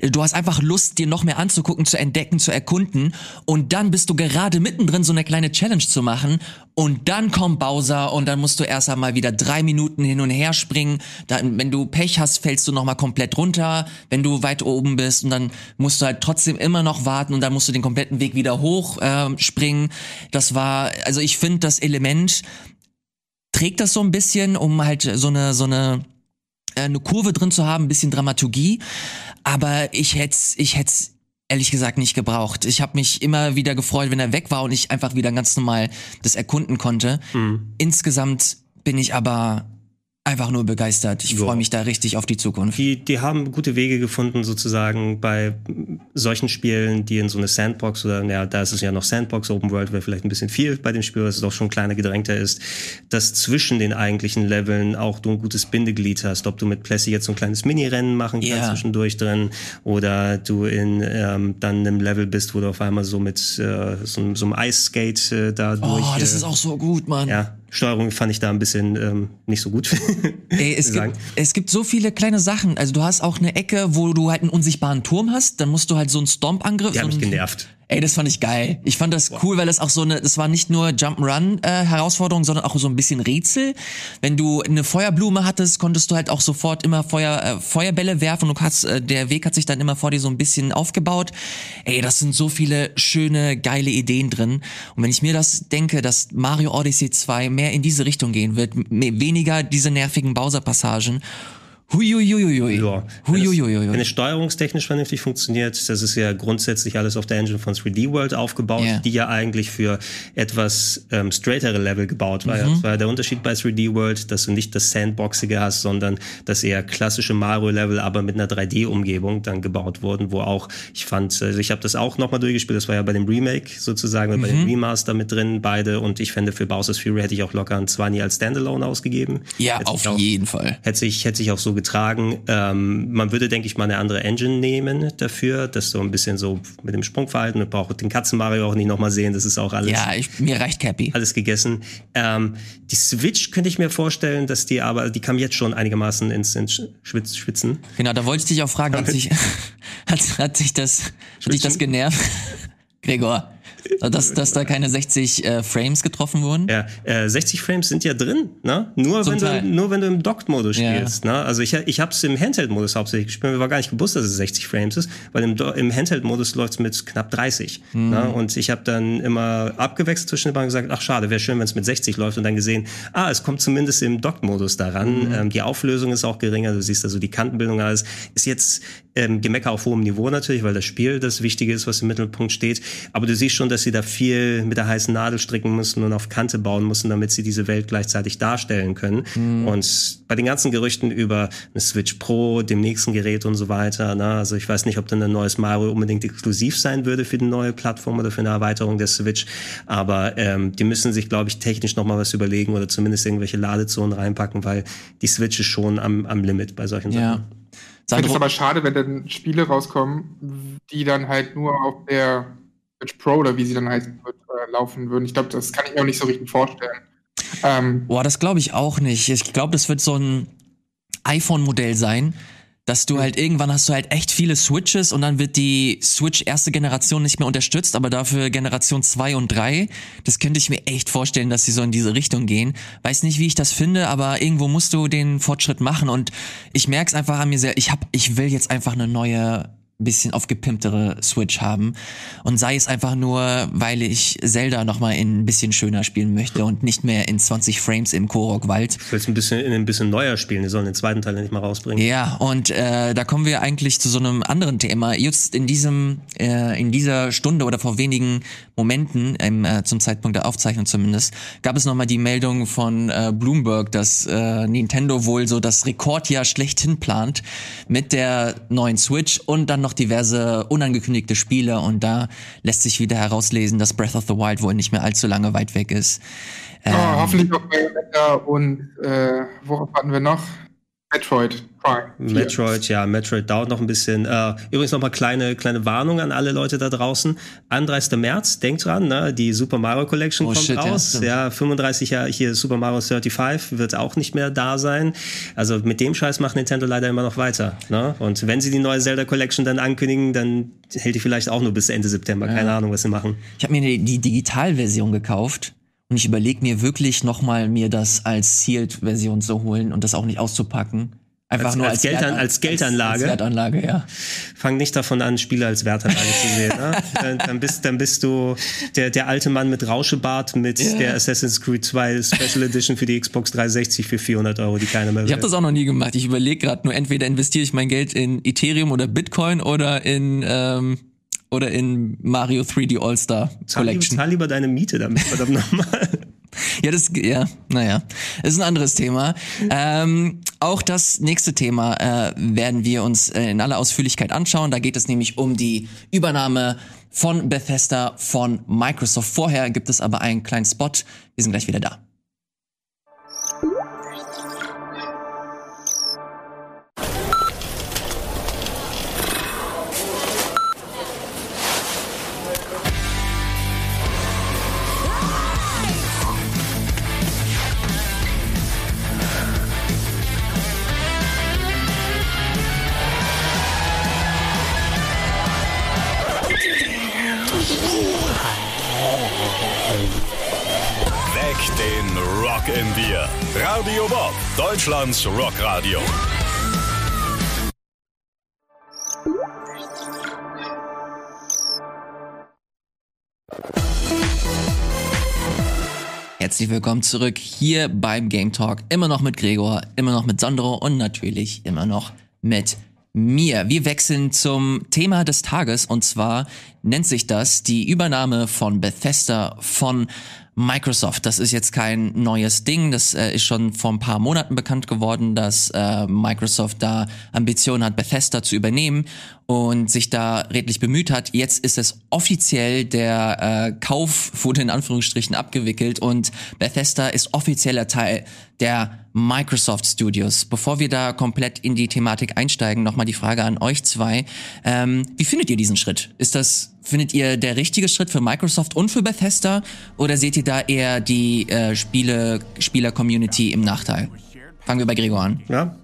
Du hast einfach Lust, dir noch mehr anzugucken, zu entdecken, zu erkunden. Und dann bist du gerade mittendrin, so eine kleine Challenge zu machen. Und dann kommt Bowser und dann musst du erst einmal wieder drei Minuten hin und her springen. Dann, wenn du Pech hast, fällst du nochmal komplett runter, wenn du weit oben bist. Und dann musst du halt trotzdem immer noch warten und dann musst du den kompletten Weg wieder hoch äh, springen. Das war, also ich finde, das Element trägt das so ein bisschen, um halt so eine, so eine äh, eine Kurve drin zu haben, ein bisschen Dramaturgie. Aber ich hätte ich hätte ehrlich gesagt nicht gebraucht. Ich habe mich immer wieder gefreut, wenn er weg war und ich einfach wieder ganz normal das erkunden konnte. Mhm. Insgesamt bin ich aber einfach nur begeistert. Ich freue mich da richtig auf die Zukunft. Die, die haben gute Wege gefunden, sozusagen bei solchen Spielen, die in so eine Sandbox oder, ja, da ist es ja noch Sandbox, Open World wäre vielleicht ein bisschen viel bei dem Spiel, weil es doch schon kleiner gedrängter ist, dass zwischen den eigentlichen Leveln auch du ein gutes Bindeglied hast. Ob du mit Plessy jetzt so ein kleines Mini-Rennen machen kannst yeah. zwischendurch drin oder du in ähm, dann einem Level bist, wo du auf einmal so mit äh, so, so einem Ice-Skate äh, da oh, durch. Oh, das äh, ist auch so gut, Mann. Ja, Steuerung fand ich da ein bisschen ähm, nicht so gut. Ey, es, gibt, es gibt so viele kleine Sachen. Also du hast auch eine Ecke, wo du halt einen unsichtbaren Turm hast. Dann musst du halt so einen Stomp-Angriff. Die haben mich genervt. Ey, das fand ich geil. Ich fand das cool, weil das auch so eine, das war nicht nur Jump'n'Run äh, Herausforderung, sondern auch so ein bisschen Rätsel. Wenn du eine Feuerblume hattest, konntest du halt auch sofort immer Feuer, äh, Feuerbälle werfen und du hast, äh, der Weg hat sich dann immer vor dir so ein bisschen aufgebaut. Ey, das sind so viele schöne, geile Ideen drin. Und wenn ich mir das denke, dass Mario Odyssey 2 mehr in diese Richtung gehen wird, weniger diese nervigen Bowser-Passagen Huiuiuiui. Ja. Huiuiuiui. Wenn es steuerungstechnisch vernünftig funktioniert, das ist ja grundsätzlich alles auf der Engine von 3D World aufgebaut, yeah. die ja eigentlich für etwas ähm, straightere Level gebaut war. Mhm. Das war der Unterschied bei 3D World, dass du nicht das Sandboxige hast, sondern das eher klassische Mario-Level, aber mit einer 3D-Umgebung dann gebaut wurden, wo auch, ich fand, also ich habe das auch nochmal durchgespielt, das war ja bei dem Remake sozusagen, mhm. bei dem Remaster mit drin, beide und ich fände für Bowser's Fury hätte ich auch locker ein 20 als Standalone ausgegeben. Ja, hätte auf auch, jeden Fall. Hätte sich, hätte sich auch so getragen. Ähm, man würde, denke ich mal, eine andere Engine nehmen dafür, das so ein bisschen so mit dem Sprungverhalten. Man braucht den Katzen-Mario auch nicht nochmal sehen, das ist auch alles. Ja, ich, mir reicht Cappy. Alles gegessen. Ähm, die Switch könnte ich mir vorstellen, dass die aber, die kam jetzt schon einigermaßen ins, ins Schwitzen. Genau, da wollte ich dich auch fragen, hat sich, hat, hat sich das, hat dich das genervt? Gregor. Dass, dass da keine 60 äh, Frames getroffen wurden? Ja, äh, 60 Frames sind ja drin, ne? Nur, wenn du, nur wenn du im Docked-Modus spielst. Ja. Ne? Also ich, ich habe es im Handheld-Modus hauptsächlich gespielt. Mir war gar nicht gewusst, dass es 60 Frames ist, weil im, im Handheld-Modus läuft es mit knapp 30. Mhm. Ne? Und ich habe dann immer abgewechselt zwischen den beiden gesagt, ach schade, wäre schön, wenn es mit 60 läuft und dann gesehen, ah, es kommt zumindest im Docked-Modus daran. Mhm. Ähm, die Auflösung ist auch geringer, du siehst also die Kantenbildung alles. Ist jetzt ähm, Gemecker auf hohem Niveau natürlich, weil das Spiel das Wichtige ist, was im Mittelpunkt steht. Aber du siehst schon, dass sie da viel mit der heißen Nadel stricken müssen und auf Kante bauen müssen, damit sie diese Welt gleichzeitig darstellen können. Mhm. Und bei den ganzen Gerüchten über eine Switch Pro, dem nächsten Gerät und so weiter, na, also ich weiß nicht, ob dann ein neues Mario unbedingt exklusiv sein würde für die neue Plattform oder für eine Erweiterung der Switch. Aber ähm, die müssen sich, glaube ich, technisch nochmal was überlegen oder zumindest irgendwelche Ladezonen reinpacken, weil die Switch ist schon am, am Limit bei solchen ja. Sachen. Ich finde es aber schade, wenn dann Spiele rauskommen, die dann halt nur auf der Switch Pro oder wie sie dann heißen wird, äh, laufen würden. Ich glaube, das kann ich mir auch nicht so richtig vorstellen. Ähm, Boah, das glaube ich auch nicht. Ich glaube, das wird so ein iPhone-Modell sein, dass du halt irgendwann hast du halt echt viele Switches und dann wird die Switch erste Generation nicht mehr unterstützt, aber dafür Generation 2 und 3. Das könnte ich mir echt vorstellen, dass sie so in diese Richtung gehen. Weiß nicht, wie ich das finde, aber irgendwo musst du den Fortschritt machen und ich merke es einfach an mir sehr, ich hab ich will jetzt einfach eine neue bisschen aufgepimptere Switch haben. Und sei es einfach nur, weil ich Zelda nochmal in ein bisschen schöner spielen möchte und nicht mehr in 20 Frames im Korok-Wald. Ich will es ein bisschen in ein bisschen neuer spielen, die sollen den zweiten Teil nicht mal rausbringen. Ja, und äh, da kommen wir eigentlich zu so einem anderen Thema. Just in diesem, äh, in dieser Stunde oder vor wenigen Momenten, ähm, äh, zum Zeitpunkt der Aufzeichnung zumindest, gab es nochmal die Meldung von äh, Bloomberg, dass äh, Nintendo wohl so das Rekordjahr schlechthin plant mit der neuen Switch und dann noch noch diverse unangekündigte Spiele und da lässt sich wieder herauslesen, dass Breath of the Wild wohl nicht mehr allzu lange weit weg ist. Ähm, oh, hoffentlich auch Bayonetta und äh, worauf hatten wir noch? Metroid Prime. Metroid, ja, Metroid dauert noch ein bisschen. Äh, übrigens noch mal kleine, kleine Warnung an alle Leute da draußen. 31. März, denkt dran, ne? die Super Mario Collection oh, kommt shit, raus. Ja, ja, 35 Jahre hier Super Mario 35 wird auch nicht mehr da sein. Also mit dem Scheiß macht Nintendo leider immer noch weiter. Ne? Und wenn sie die neue Zelda Collection dann ankündigen, dann hält die vielleicht auch nur bis Ende September. Keine ja. Ahnung, was sie machen. Ich habe mir die, die Digitalversion gekauft. Und ich überlege mir wirklich nochmal, mir das als Sealed-Version zu holen und das auch nicht auszupacken. Einfach als, nur als, als, Geld, Wert, als Geldanlage. Als, Wertanlage, ja. Fang nicht davon an, Spiele als Wertanlage zu sehen. Ne? Dann, dann, bist, dann bist du der, der alte Mann mit Rauschebart mit yeah. der Assassin's Creed 2 Special Edition für die Xbox 360 für 400 Euro, die keiner mehr will. Ich habe das auch noch nie gemacht. Ich überlege gerade nur, entweder investiere ich mein Geld in Ethereum oder Bitcoin oder in ähm, oder in Mario 3D All-Star Collection. Zahl lieber deine Miete damit, verdammt nochmal. Ja, das, ja, naja, ist ein anderes Thema. Ähm, auch das nächste Thema äh, werden wir uns äh, in aller Ausführlichkeit anschauen. Da geht es nämlich um die Übernahme von Bethesda von Microsoft. Vorher gibt es aber einen kleinen Spot. Wir sind gleich wieder da. Deutschlands Rockradio. Herzlich willkommen zurück hier beim Game Talk. Immer noch mit Gregor, immer noch mit Sandro und natürlich immer noch mit mir. Wir wechseln zum Thema des Tages und zwar nennt sich das die Übernahme von Bethesda von Microsoft. Das ist jetzt kein neues Ding. Das äh, ist schon vor ein paar Monaten bekannt geworden, dass äh, Microsoft da Ambitionen hat, Bethesda zu übernehmen und sich da redlich bemüht hat. Jetzt ist es offiziell, der äh, Kauf wurde in Anführungsstrichen abgewickelt und Bethesda ist offizieller Teil der Microsoft Studios. Bevor wir da komplett in die Thematik einsteigen, nochmal die Frage an euch zwei. Ähm, wie findet ihr diesen Schritt? Ist das, findet ihr der richtige Schritt für Microsoft und für Bethesda? Oder seht ihr da eher die äh, Spiele, Spieler-Community im Nachteil? Fangen wir bei Gregor an. Ja,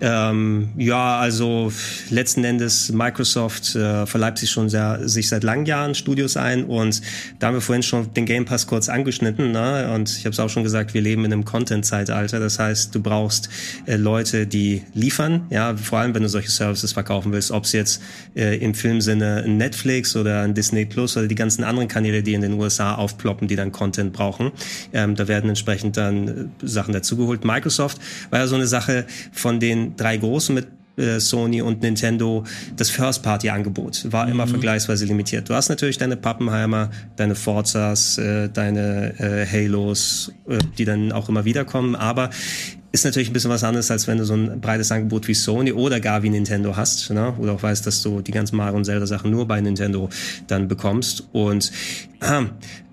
ähm, ja, also letzten Endes Microsoft äh, verleibt sich schon sehr, sich seit langen Jahren Studios ein und da haben wir vorhin schon den Game Pass kurz angeschnitten ne? und ich habe es auch schon gesagt, wir leben in einem Content-Zeitalter. Das heißt, du brauchst äh, Leute, die liefern, ja, vor allem wenn du solche Services verkaufen willst, ob es jetzt äh, im Filmsinne Netflix oder ein Disney Plus oder die ganzen anderen Kanäle, die in den USA aufploppen, die dann Content brauchen. Ähm, da werden entsprechend dann äh, Sachen dazugeholt. Microsoft war ja so eine Sache von den drei großen mit äh, Sony und Nintendo das First-Party-Angebot war immer mhm. vergleichsweise limitiert. Du hast natürlich deine Pappenheimer, deine Forzas, äh, deine äh, Halos, die dann auch immer wiederkommen, aber ist natürlich ein bisschen was anderes, als wenn du so ein breites Angebot wie Sony oder gar wie Nintendo hast, ne? oder auch weißt, dass du die ganzen Mario und Zelda Sachen nur bei Nintendo dann bekommst. Und äh,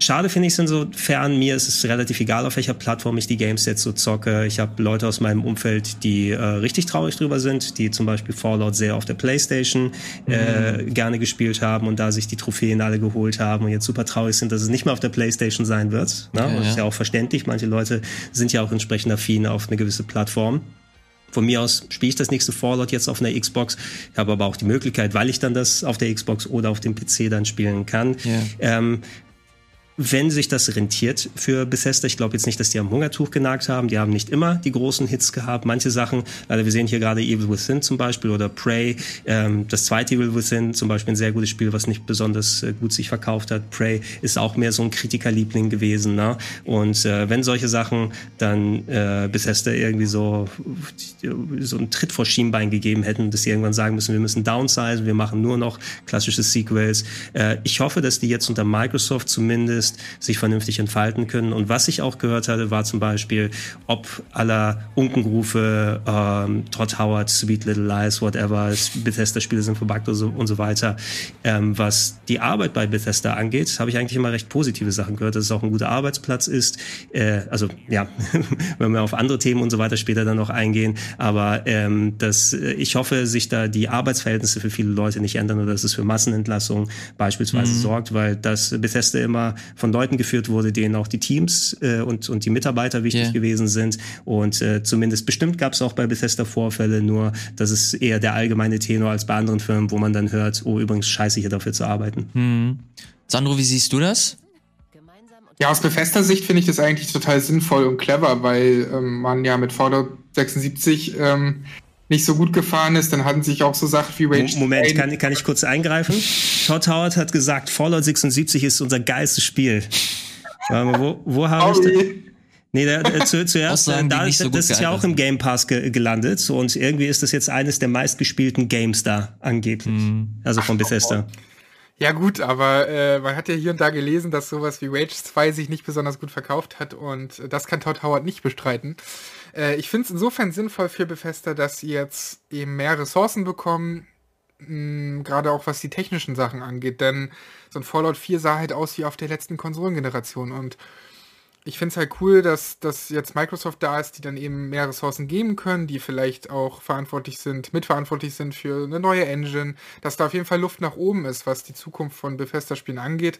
schade finde ich es insofern, mir ist es relativ egal, auf welcher Plattform ich die Games jetzt so zocke. Ich habe Leute aus meinem Umfeld, die äh, richtig traurig drüber sind, die zum Beispiel Fallout sehr auf der Playstation äh, mhm. gerne gespielt haben und da sich die Trophäen alle geholt haben und jetzt super traurig sind, dass es nicht mehr auf der Playstation sein wird. Ne? Ja. Das ist ja auch verständlich. Manche Leute sind ja auch entsprechend affin auf eine gewisse Plattform. Von mir aus spiele ich das nächste Fallout jetzt auf einer Xbox. Ich habe aber auch die Möglichkeit, weil ich dann das auf der Xbox oder auf dem PC dann spielen kann, yeah. ähm, wenn sich das rentiert für Bethesda. Ich glaube jetzt nicht, dass die am Hungertuch genagt haben. Die haben nicht immer die großen Hits gehabt. Manche Sachen, also wir sehen hier gerade Evil Within zum Beispiel oder Prey. Ähm, das zweite Evil Within zum Beispiel ein sehr gutes Spiel, was nicht besonders äh, gut sich verkauft hat. Prey ist auch mehr so ein Kritikerliebling gewesen. Ne? Und äh, wenn solche Sachen dann äh, Bethesda irgendwie so, so einen Tritt vor Schienbein gegeben hätten, dass sie irgendwann sagen müssen, wir müssen downsize, wir machen nur noch klassische Sequels. Äh, ich hoffe, dass die jetzt unter Microsoft zumindest zumindest sich vernünftig entfalten können. Und was ich auch gehört hatte, war zum Beispiel, ob aller Unkenrufe, ähm, Todd Howard, Sweet Little Lies, whatever, Bethesda-Spiele sind verbuggt und so, und so weiter. Ähm, was die Arbeit bei Bethesda angeht, habe ich eigentlich immer recht positive Sachen gehört, dass es auch ein guter Arbeitsplatz ist. Äh, also ja, wenn wir auf andere Themen und so weiter später dann noch eingehen, aber ähm, dass äh, ich hoffe, sich da die Arbeitsverhältnisse für viele Leute nicht ändern oder dass es für Massenentlassung beispielsweise mhm. sorgt, weil das Bethesda immer von Leuten geführt wurde, denen auch die Teams äh, und, und die Mitarbeiter wichtig yeah. gewesen sind. Und äh, zumindest bestimmt gab es auch bei Bethesda Vorfälle, nur das ist eher der allgemeine Tenor als bei anderen Firmen, wo man dann hört, oh übrigens scheiße hier dafür zu arbeiten. Mhm. Sandro, wie siehst du das? Ja, aus Bethesda-Sicht finde ich das eigentlich total sinnvoll und clever, weil ähm, man ja mit Fallout 76 ähm, nicht so gut gefahren ist, dann hatten sich auch so Sachen wie Rage. Moment, kann, kann ich kurz eingreifen? Todd Howard hat gesagt, Fallout 76 ist unser geilstes Spiel. wo, wo habe ich das? Nee, der, der, zu, zuerst, da, das, so das ist ja auch im Game Pass ge gelandet und irgendwie ist das jetzt eines der meistgespielten Games da angeblich. Mhm. Also von Bethesda. Ja gut, aber äh, man hat ja hier und da gelesen, dass sowas wie Rage 2 sich nicht besonders gut verkauft hat und das kann Todd Howard nicht bestreiten. Äh, ich finde es insofern sinnvoll für Bethesda, dass sie jetzt eben mehr Ressourcen bekommen, gerade auch was die technischen Sachen angeht, denn so ein Fallout 4 sah halt aus wie auf der letzten Konsolengeneration. Und ich finde es halt cool, dass, dass jetzt Microsoft da ist, die dann eben mehr Ressourcen geben können, die vielleicht auch verantwortlich sind, mitverantwortlich sind für eine neue Engine, dass da auf jeden Fall Luft nach oben ist, was die Zukunft von Bethesda-Spielen angeht.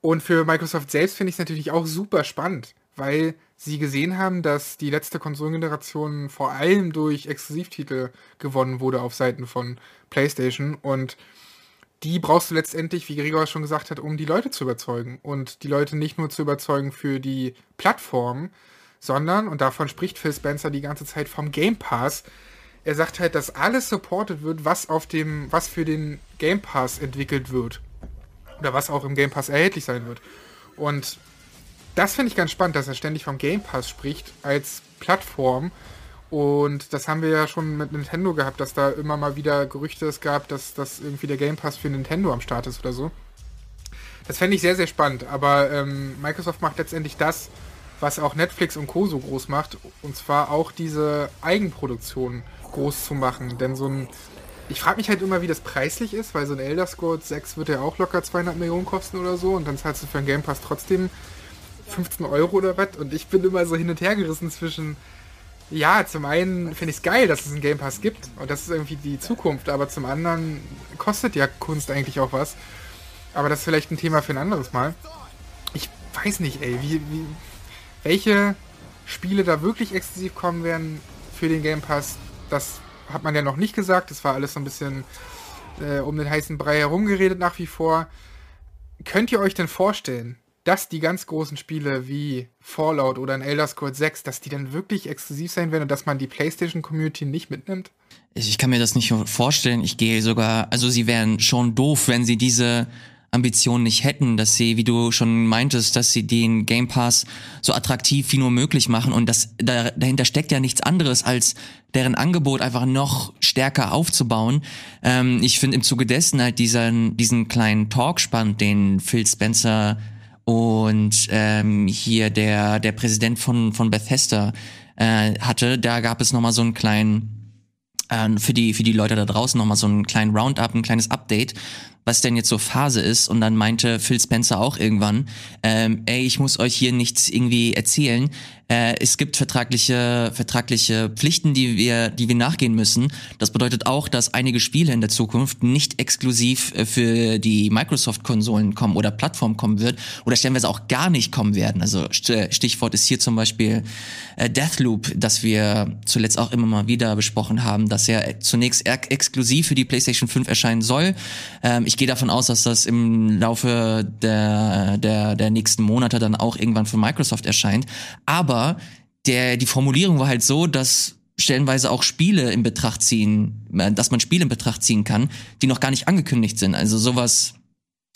Und für Microsoft selbst finde ich es natürlich auch super spannend, weil sie gesehen haben, dass die letzte Konsolengeneration vor allem durch Exklusivtitel gewonnen wurde auf Seiten von PlayStation und die brauchst du letztendlich, wie Gregor schon gesagt hat, um die Leute zu überzeugen. Und die Leute nicht nur zu überzeugen für die Plattform, sondern, und davon spricht Phil Spencer die ganze Zeit vom Game Pass, er sagt halt, dass alles supported wird, was auf dem, was für den Game Pass entwickelt wird. Oder was auch im Game Pass erhältlich sein wird. Und das finde ich ganz spannend, dass er ständig vom Game Pass spricht als Plattform und das haben wir ja schon mit Nintendo gehabt, dass da immer mal wieder Gerüchte es gab, dass, dass irgendwie der Game Pass für Nintendo am Start ist oder so. Das fände ich sehr, sehr spannend. Aber ähm, Microsoft macht letztendlich das, was auch Netflix und Co. so groß macht. Und zwar auch diese Eigenproduktion groß zu machen. Denn so ein. Ich frage mich halt immer, wie das preislich ist, weil so ein Elder Scrolls 6 wird ja auch locker 200 Millionen kosten oder so. Und dann zahlst du für einen Game Pass trotzdem 15 Euro oder was. Und ich bin immer so hin und her gerissen zwischen ja, zum einen finde ich es geil, dass es einen Game Pass gibt und das ist irgendwie die Zukunft, aber zum anderen kostet ja Kunst eigentlich auch was. Aber das ist vielleicht ein Thema für ein anderes Mal. Ich weiß nicht, ey, wie, wie, welche Spiele da wirklich exklusiv kommen werden für den Game Pass, das hat man ja noch nicht gesagt. Das war alles so ein bisschen äh, um den heißen Brei herumgeredet nach wie vor. Könnt ihr euch denn vorstellen, dass die ganz großen Spiele wie Fallout oder ein Elder Scrolls 6, dass die dann wirklich exklusiv sein werden und dass man die PlayStation Community nicht mitnimmt? Ich kann mir das nicht vorstellen. Ich gehe sogar, also sie wären schon doof, wenn sie diese Ambitionen nicht hätten, dass sie, wie du schon meintest, dass sie den Game Pass so attraktiv wie nur möglich machen und das da, dahinter steckt ja nichts anderes als deren Angebot einfach noch stärker aufzubauen. Ähm, ich finde im Zuge dessen halt diesen diesen kleinen Talkspann, den Phil Spencer und ähm, hier der der Präsident von von Bethesda äh, hatte, da gab es noch mal so einen kleinen äh, für die für die Leute da draußen noch mal so einen kleinen Roundup, ein kleines Update, was denn jetzt so Phase ist. Und dann meinte Phil Spencer auch irgendwann, ähm, ey, ich muss euch hier nichts irgendwie erzählen. Äh, es gibt vertragliche, vertragliche Pflichten, die wir, die wir nachgehen müssen. Das bedeutet auch, dass einige Spiele in der Zukunft nicht exklusiv äh, für die Microsoft-Konsolen kommen oder Plattformen kommen wird oder stellenweise auch gar nicht kommen werden. Also äh, Stichwort ist hier zum Beispiel äh, Deathloop, das wir zuletzt auch immer mal wieder besprochen haben, dass er zunächst exklusiv für die PlayStation 5 erscheinen soll. Ähm, ich gehe davon aus, dass das im Laufe der, der, der nächsten Monate dann auch irgendwann für Microsoft erscheint. Aber aber der, die Formulierung war halt so, dass stellenweise auch Spiele in Betracht ziehen, äh, dass man Spiele in Betracht ziehen kann, die noch gar nicht angekündigt sind. Also sowas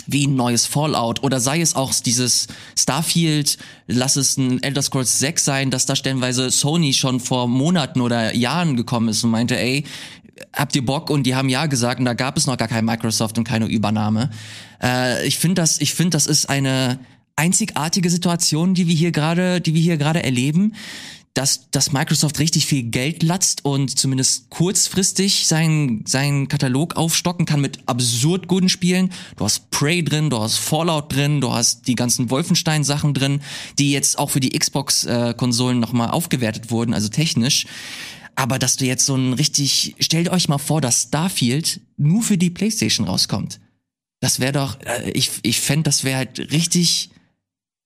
wie ein neues Fallout oder sei es auch dieses Starfield, lass es ein Elder Scrolls 6 sein, dass da stellenweise Sony schon vor Monaten oder Jahren gekommen ist und meinte, ey, habt ihr Bock? Und die haben ja gesagt und da gab es noch gar kein Microsoft und keine Übernahme. Äh, ich finde das, ich finde, das ist eine einzigartige Situation, die wir hier gerade, die wir hier gerade erleben dass, dass Microsoft richtig viel Geld latzt und zumindest kurzfristig seinen, seinen Katalog aufstocken kann mit absurd guten Spielen. Du hast Prey drin, du hast Fallout drin, du hast die ganzen Wolfenstein-Sachen drin, die jetzt auch für die Xbox-Konsolen äh, nochmal aufgewertet wurden, also technisch. Aber dass du jetzt so ein richtig, stellt euch mal vor, dass Starfield nur für die PlayStation rauskommt. Das wäre doch, äh, ich, ich fände, das wäre halt richtig,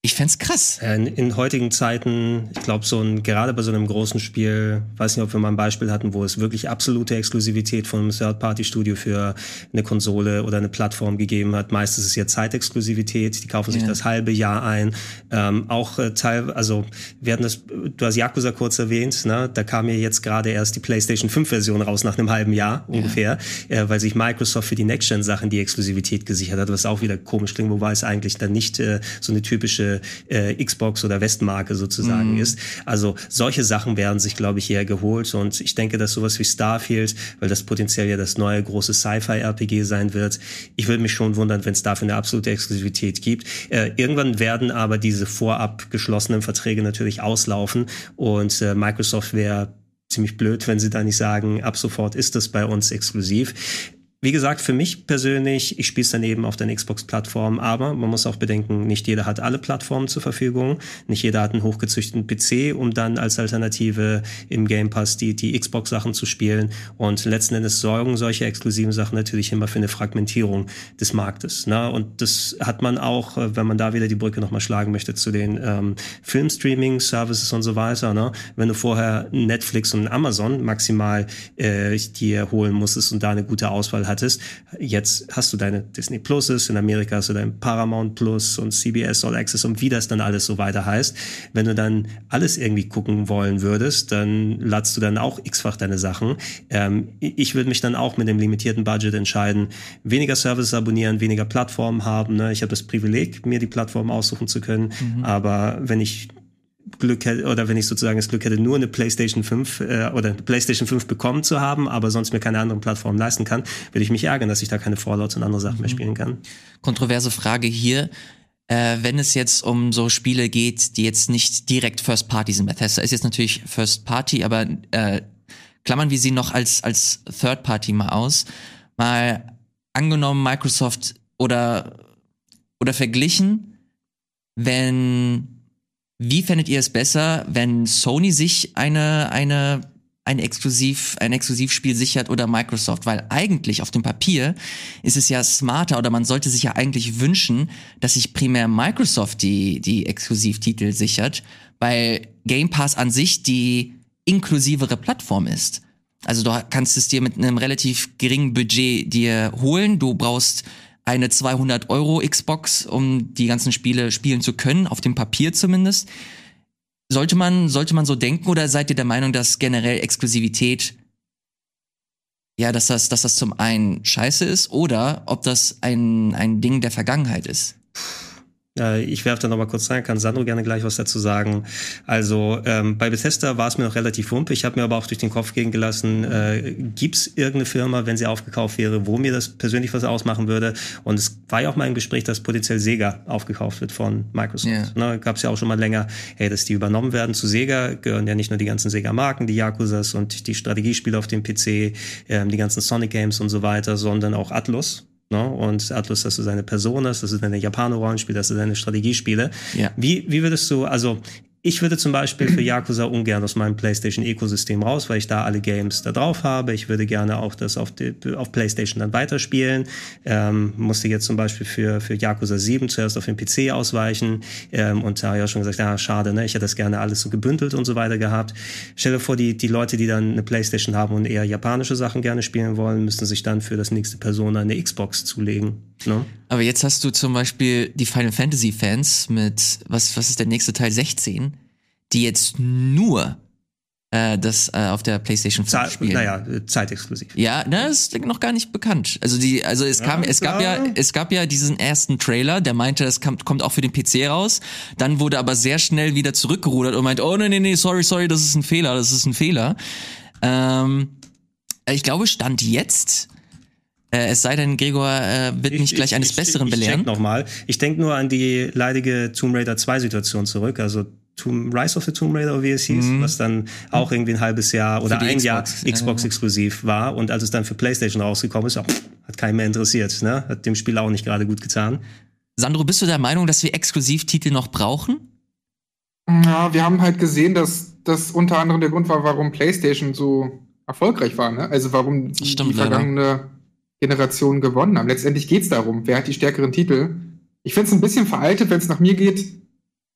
ich fände krass. In, in, heutigen Zeiten, ich glaube, so ein, gerade bei so einem großen Spiel, weiß nicht, ob wir mal ein Beispiel hatten, wo es wirklich absolute Exklusivität von einem Third-Party-Studio für eine Konsole oder eine Plattform gegeben hat. Meistens ist es ja Zeitexklusivität, die kaufen sich ja. das halbe Jahr ein. Ähm, auch äh, Teil, also wir hatten das, du hast Yakuza kurz erwähnt, ne? da kam ja jetzt gerade erst die PlayStation 5-Version raus nach einem halben Jahr ungefähr, ja. äh, weil sich Microsoft für die Next-Gen-Sachen die Exklusivität gesichert hat, was auch wieder komisch klingt, wobei es eigentlich dann nicht äh, so eine typische äh, Xbox oder Westmarke sozusagen mm. ist. Also solche Sachen werden sich, glaube ich, eher geholt und ich denke, dass sowas wie Starfield, weil das potenziell ja das neue große Sci-Fi-RPG sein wird, ich würde mich schon wundern, wenn es dafür eine absolute Exklusivität gibt. Äh, irgendwann werden aber diese vorab geschlossenen Verträge natürlich auslaufen und äh, Microsoft wäre ziemlich blöd, wenn sie da nicht sagen, ab sofort ist das bei uns exklusiv. Wie gesagt, für mich persönlich, ich spiele es dann eben auf der Xbox-Plattform, aber man muss auch bedenken, nicht jeder hat alle Plattformen zur Verfügung, nicht jeder hat einen hochgezüchteten PC, um dann als Alternative im Game Pass die, die Xbox-Sachen zu spielen. Und letzten Endes sorgen solche exklusiven Sachen natürlich immer für eine Fragmentierung des Marktes. Ne? Und das hat man auch, äh, wenn man da wieder die Brücke nochmal schlagen möchte zu den ähm, Filmstreaming-Services und so weiter. Ne? Wenn du vorher Netflix und Amazon maximal äh, dir holen musstest und da eine gute Auswahl hast, hattest. Jetzt hast du deine Disney Pluses, in Amerika hast du dein Paramount Plus und CBS All Access und wie das dann alles so weiter heißt. Wenn du dann alles irgendwie gucken wollen würdest, dann ladst du dann auch x-fach deine Sachen. Ähm, ich würde mich dann auch mit dem limitierten Budget entscheiden, weniger Services abonnieren, weniger Plattformen haben. Ne? Ich habe das Privileg, mir die Plattform aussuchen zu können. Mhm. Aber wenn ich Glück hätte, oder wenn ich sozusagen das Glück hätte, nur eine PlayStation 5 äh, oder eine PlayStation 5 bekommen zu haben, aber sonst mir keine anderen Plattformen leisten kann, würde ich mich ärgern, dass ich da keine Fallouts und andere Sachen mhm. mehr spielen kann. Kontroverse Frage hier. Äh, wenn es jetzt um so Spiele geht, die jetzt nicht direkt First Party sind, Bethesda ist jetzt natürlich First Party, aber äh, klammern wir sie noch als, als Third Party mal aus. Mal angenommen, Microsoft oder, oder verglichen, wenn wie fändet ihr es besser, wenn Sony sich eine, eine, ein Exklusiv, ein Exklusivspiel sichert oder Microsoft? Weil eigentlich auf dem Papier ist es ja smarter oder man sollte sich ja eigentlich wünschen, dass sich primär Microsoft die, die Exklusivtitel sichert, weil Game Pass an sich die inklusivere Plattform ist. Also du kannst es dir mit einem relativ geringen Budget dir holen. Du brauchst eine 200 Euro Xbox, um die ganzen Spiele spielen zu können, auf dem Papier zumindest. Sollte man, sollte man so denken oder seid ihr der Meinung, dass generell Exklusivität, ja, dass das, dass das zum einen scheiße ist oder ob das ein, ein Ding der Vergangenheit ist? Äh, ich werfe da noch mal kurz rein, kann Sandro gerne gleich was dazu sagen. Also ähm, bei Bethesda war es mir noch relativ wumpe. Ich habe mir aber auch durch den Kopf gehen gelassen, äh, gibt es irgendeine Firma, wenn sie aufgekauft wäre, wo mir das persönlich was ausmachen würde? Und es war ja auch mal im Gespräch, dass potenziell Sega aufgekauft wird von Microsoft. Yeah. Ne, Gab es ja auch schon mal länger, hey, dass die übernommen werden. Zu Sega gehören ja nicht nur die ganzen Sega-Marken, die Yakuzas und die Strategiespiele auf dem PC, ähm, die ganzen Sonic Games und so weiter, sondern auch Atlus Ne? Und Atlus, dass du seine Person hast, das ist deine Japano-Rollenspiele, das ist deine Strategiespiele. Ja. Wie, wie würdest du, also ich würde zum Beispiel für Yakuza ungern aus meinem PlayStation-Ökosystem raus, weil ich da alle Games da drauf habe. Ich würde gerne auch das auf, die, auf PlayStation dann weiterspielen. Ähm, musste jetzt zum Beispiel für, für Yakuza 7 zuerst auf den PC ausweichen. Ähm, und da habe ich auch schon gesagt, ja, schade, ne? Ich hätte das gerne alles so gebündelt und so weiter gehabt. Stell dir vor, die, die Leute, die dann eine PlayStation haben und eher japanische Sachen gerne spielen wollen, müssten sich dann für das nächste Persona eine Xbox zulegen. Ne? Aber jetzt hast du zum Beispiel die Final Fantasy Fans mit, was, was ist der nächste Teil, 16, die jetzt nur äh, das äh, auf der PlayStation 5 Zeit, spielen. Naja, zeitexklusiv. Ja, na, ist noch gar nicht bekannt. Also die, also es kam, ja, es gab ja, es gab ja diesen ersten Trailer, der meinte, das kommt, kommt auch für den PC raus. Dann wurde aber sehr schnell wieder zurückgerudert und meint, oh nee, nee, nee, sorry, sorry, das ist ein Fehler, das ist ein Fehler. Ähm, Äh, Ich glaube, Stand jetzt, äh, es sei denn, Gregor äh, wird mich gleich eines Besseren ich, ich belehren. check nochmal. Ich denke nur an die leidige Tomb Raider 2 Situation zurück, also Tomb, Rise of the Tomb Raider, oder wie es hieß, was dann auch irgendwie ein halbes Jahr oder Mhm. ein Jahr Xbox, ja, Xbox ja. exklusiv war und als es dann für PlayStation rausgekommen ist, pff, hat keinen mehr interessiert, ne? Hat dem Spiel auch nicht gerade gut getan. Sandro, bist du der Meinung, dass wir Exklusivtitel noch brauchen? Ja, wir haben halt gesehen, dass das unter anderem der Grund war, warum PlayStation so erfolgreich war. Ne? Also warum die, Stimmt die leider. vergangene Generation gewonnen haben. Letztendlich geht's darum, wer hat die stärkeren Titel. Ich finde es ein bisschen veraltet, wenn es nach mir geht.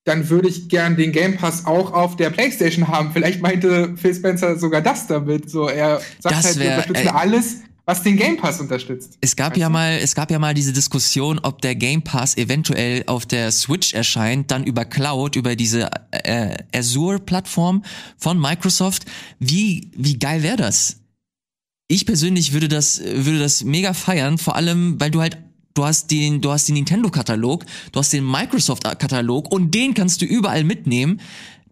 Dann würde ich gern den Game Pass auch auf der PlayStation haben. Vielleicht meinte Phil Spencer sogar das damit. So, er sagt Das halt, wir unterstützen ey. alles, was den Game Pass unterstützt. Es gab Weißt ja du? mal, es gab ja mal diese Diskussion, ob der Game Pass eventuell auf der Switch erscheint, dann über Cloud, über diese äh, Azure-Plattform von Microsoft. Wie wie geil wäre das? Ich persönlich würde das würde das mega feiern, vor allem weil du halt du hast den du hast den Nintendo-Katalog, du hast den Microsoft-Katalog und den kannst du überall mitnehmen.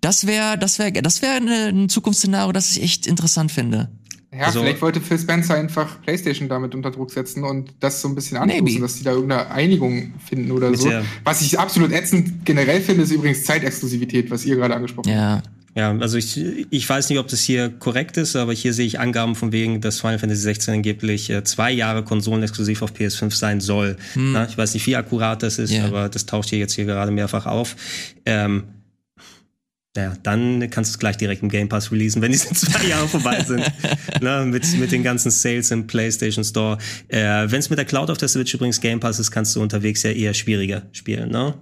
Das wäre das wäre das wäre ein Zukunftsszenario, das ich echt interessant finde. Ja, Also- vielleicht wollte Phil Spencer einfach PlayStation damit unter Druck setzen und das so ein bisschen anstoßen, dass die da irgendeine Einigung finden oder Mit so. der- Was ich absolut ätzend generell finde, ist übrigens Zeitexklusivität, was ihr gerade angesprochen habt. Ja, also ich, ich weiß nicht, ob das hier korrekt ist, aber hier sehe ich Angaben von wegen, dass Final Fantasy 16 angeblich äh, zwei Jahre konsolenexklusiv auf PS5 sein soll. Na, ich weiß nicht, wie akkurat das ist, Ja. aber das taucht hier jetzt hier gerade mehrfach auf. Ähm, ja, dann kannst du es gleich direkt im Game Pass releasen, wenn diese zwei Jahre vorbei sind. Na, mit, mit den ganzen Sales im PlayStation Store. Äh, wenn es mit der Cloud auf der Switch übrigens Game Pass ist, kannst du unterwegs ja eher schwieriger spielen. Ne?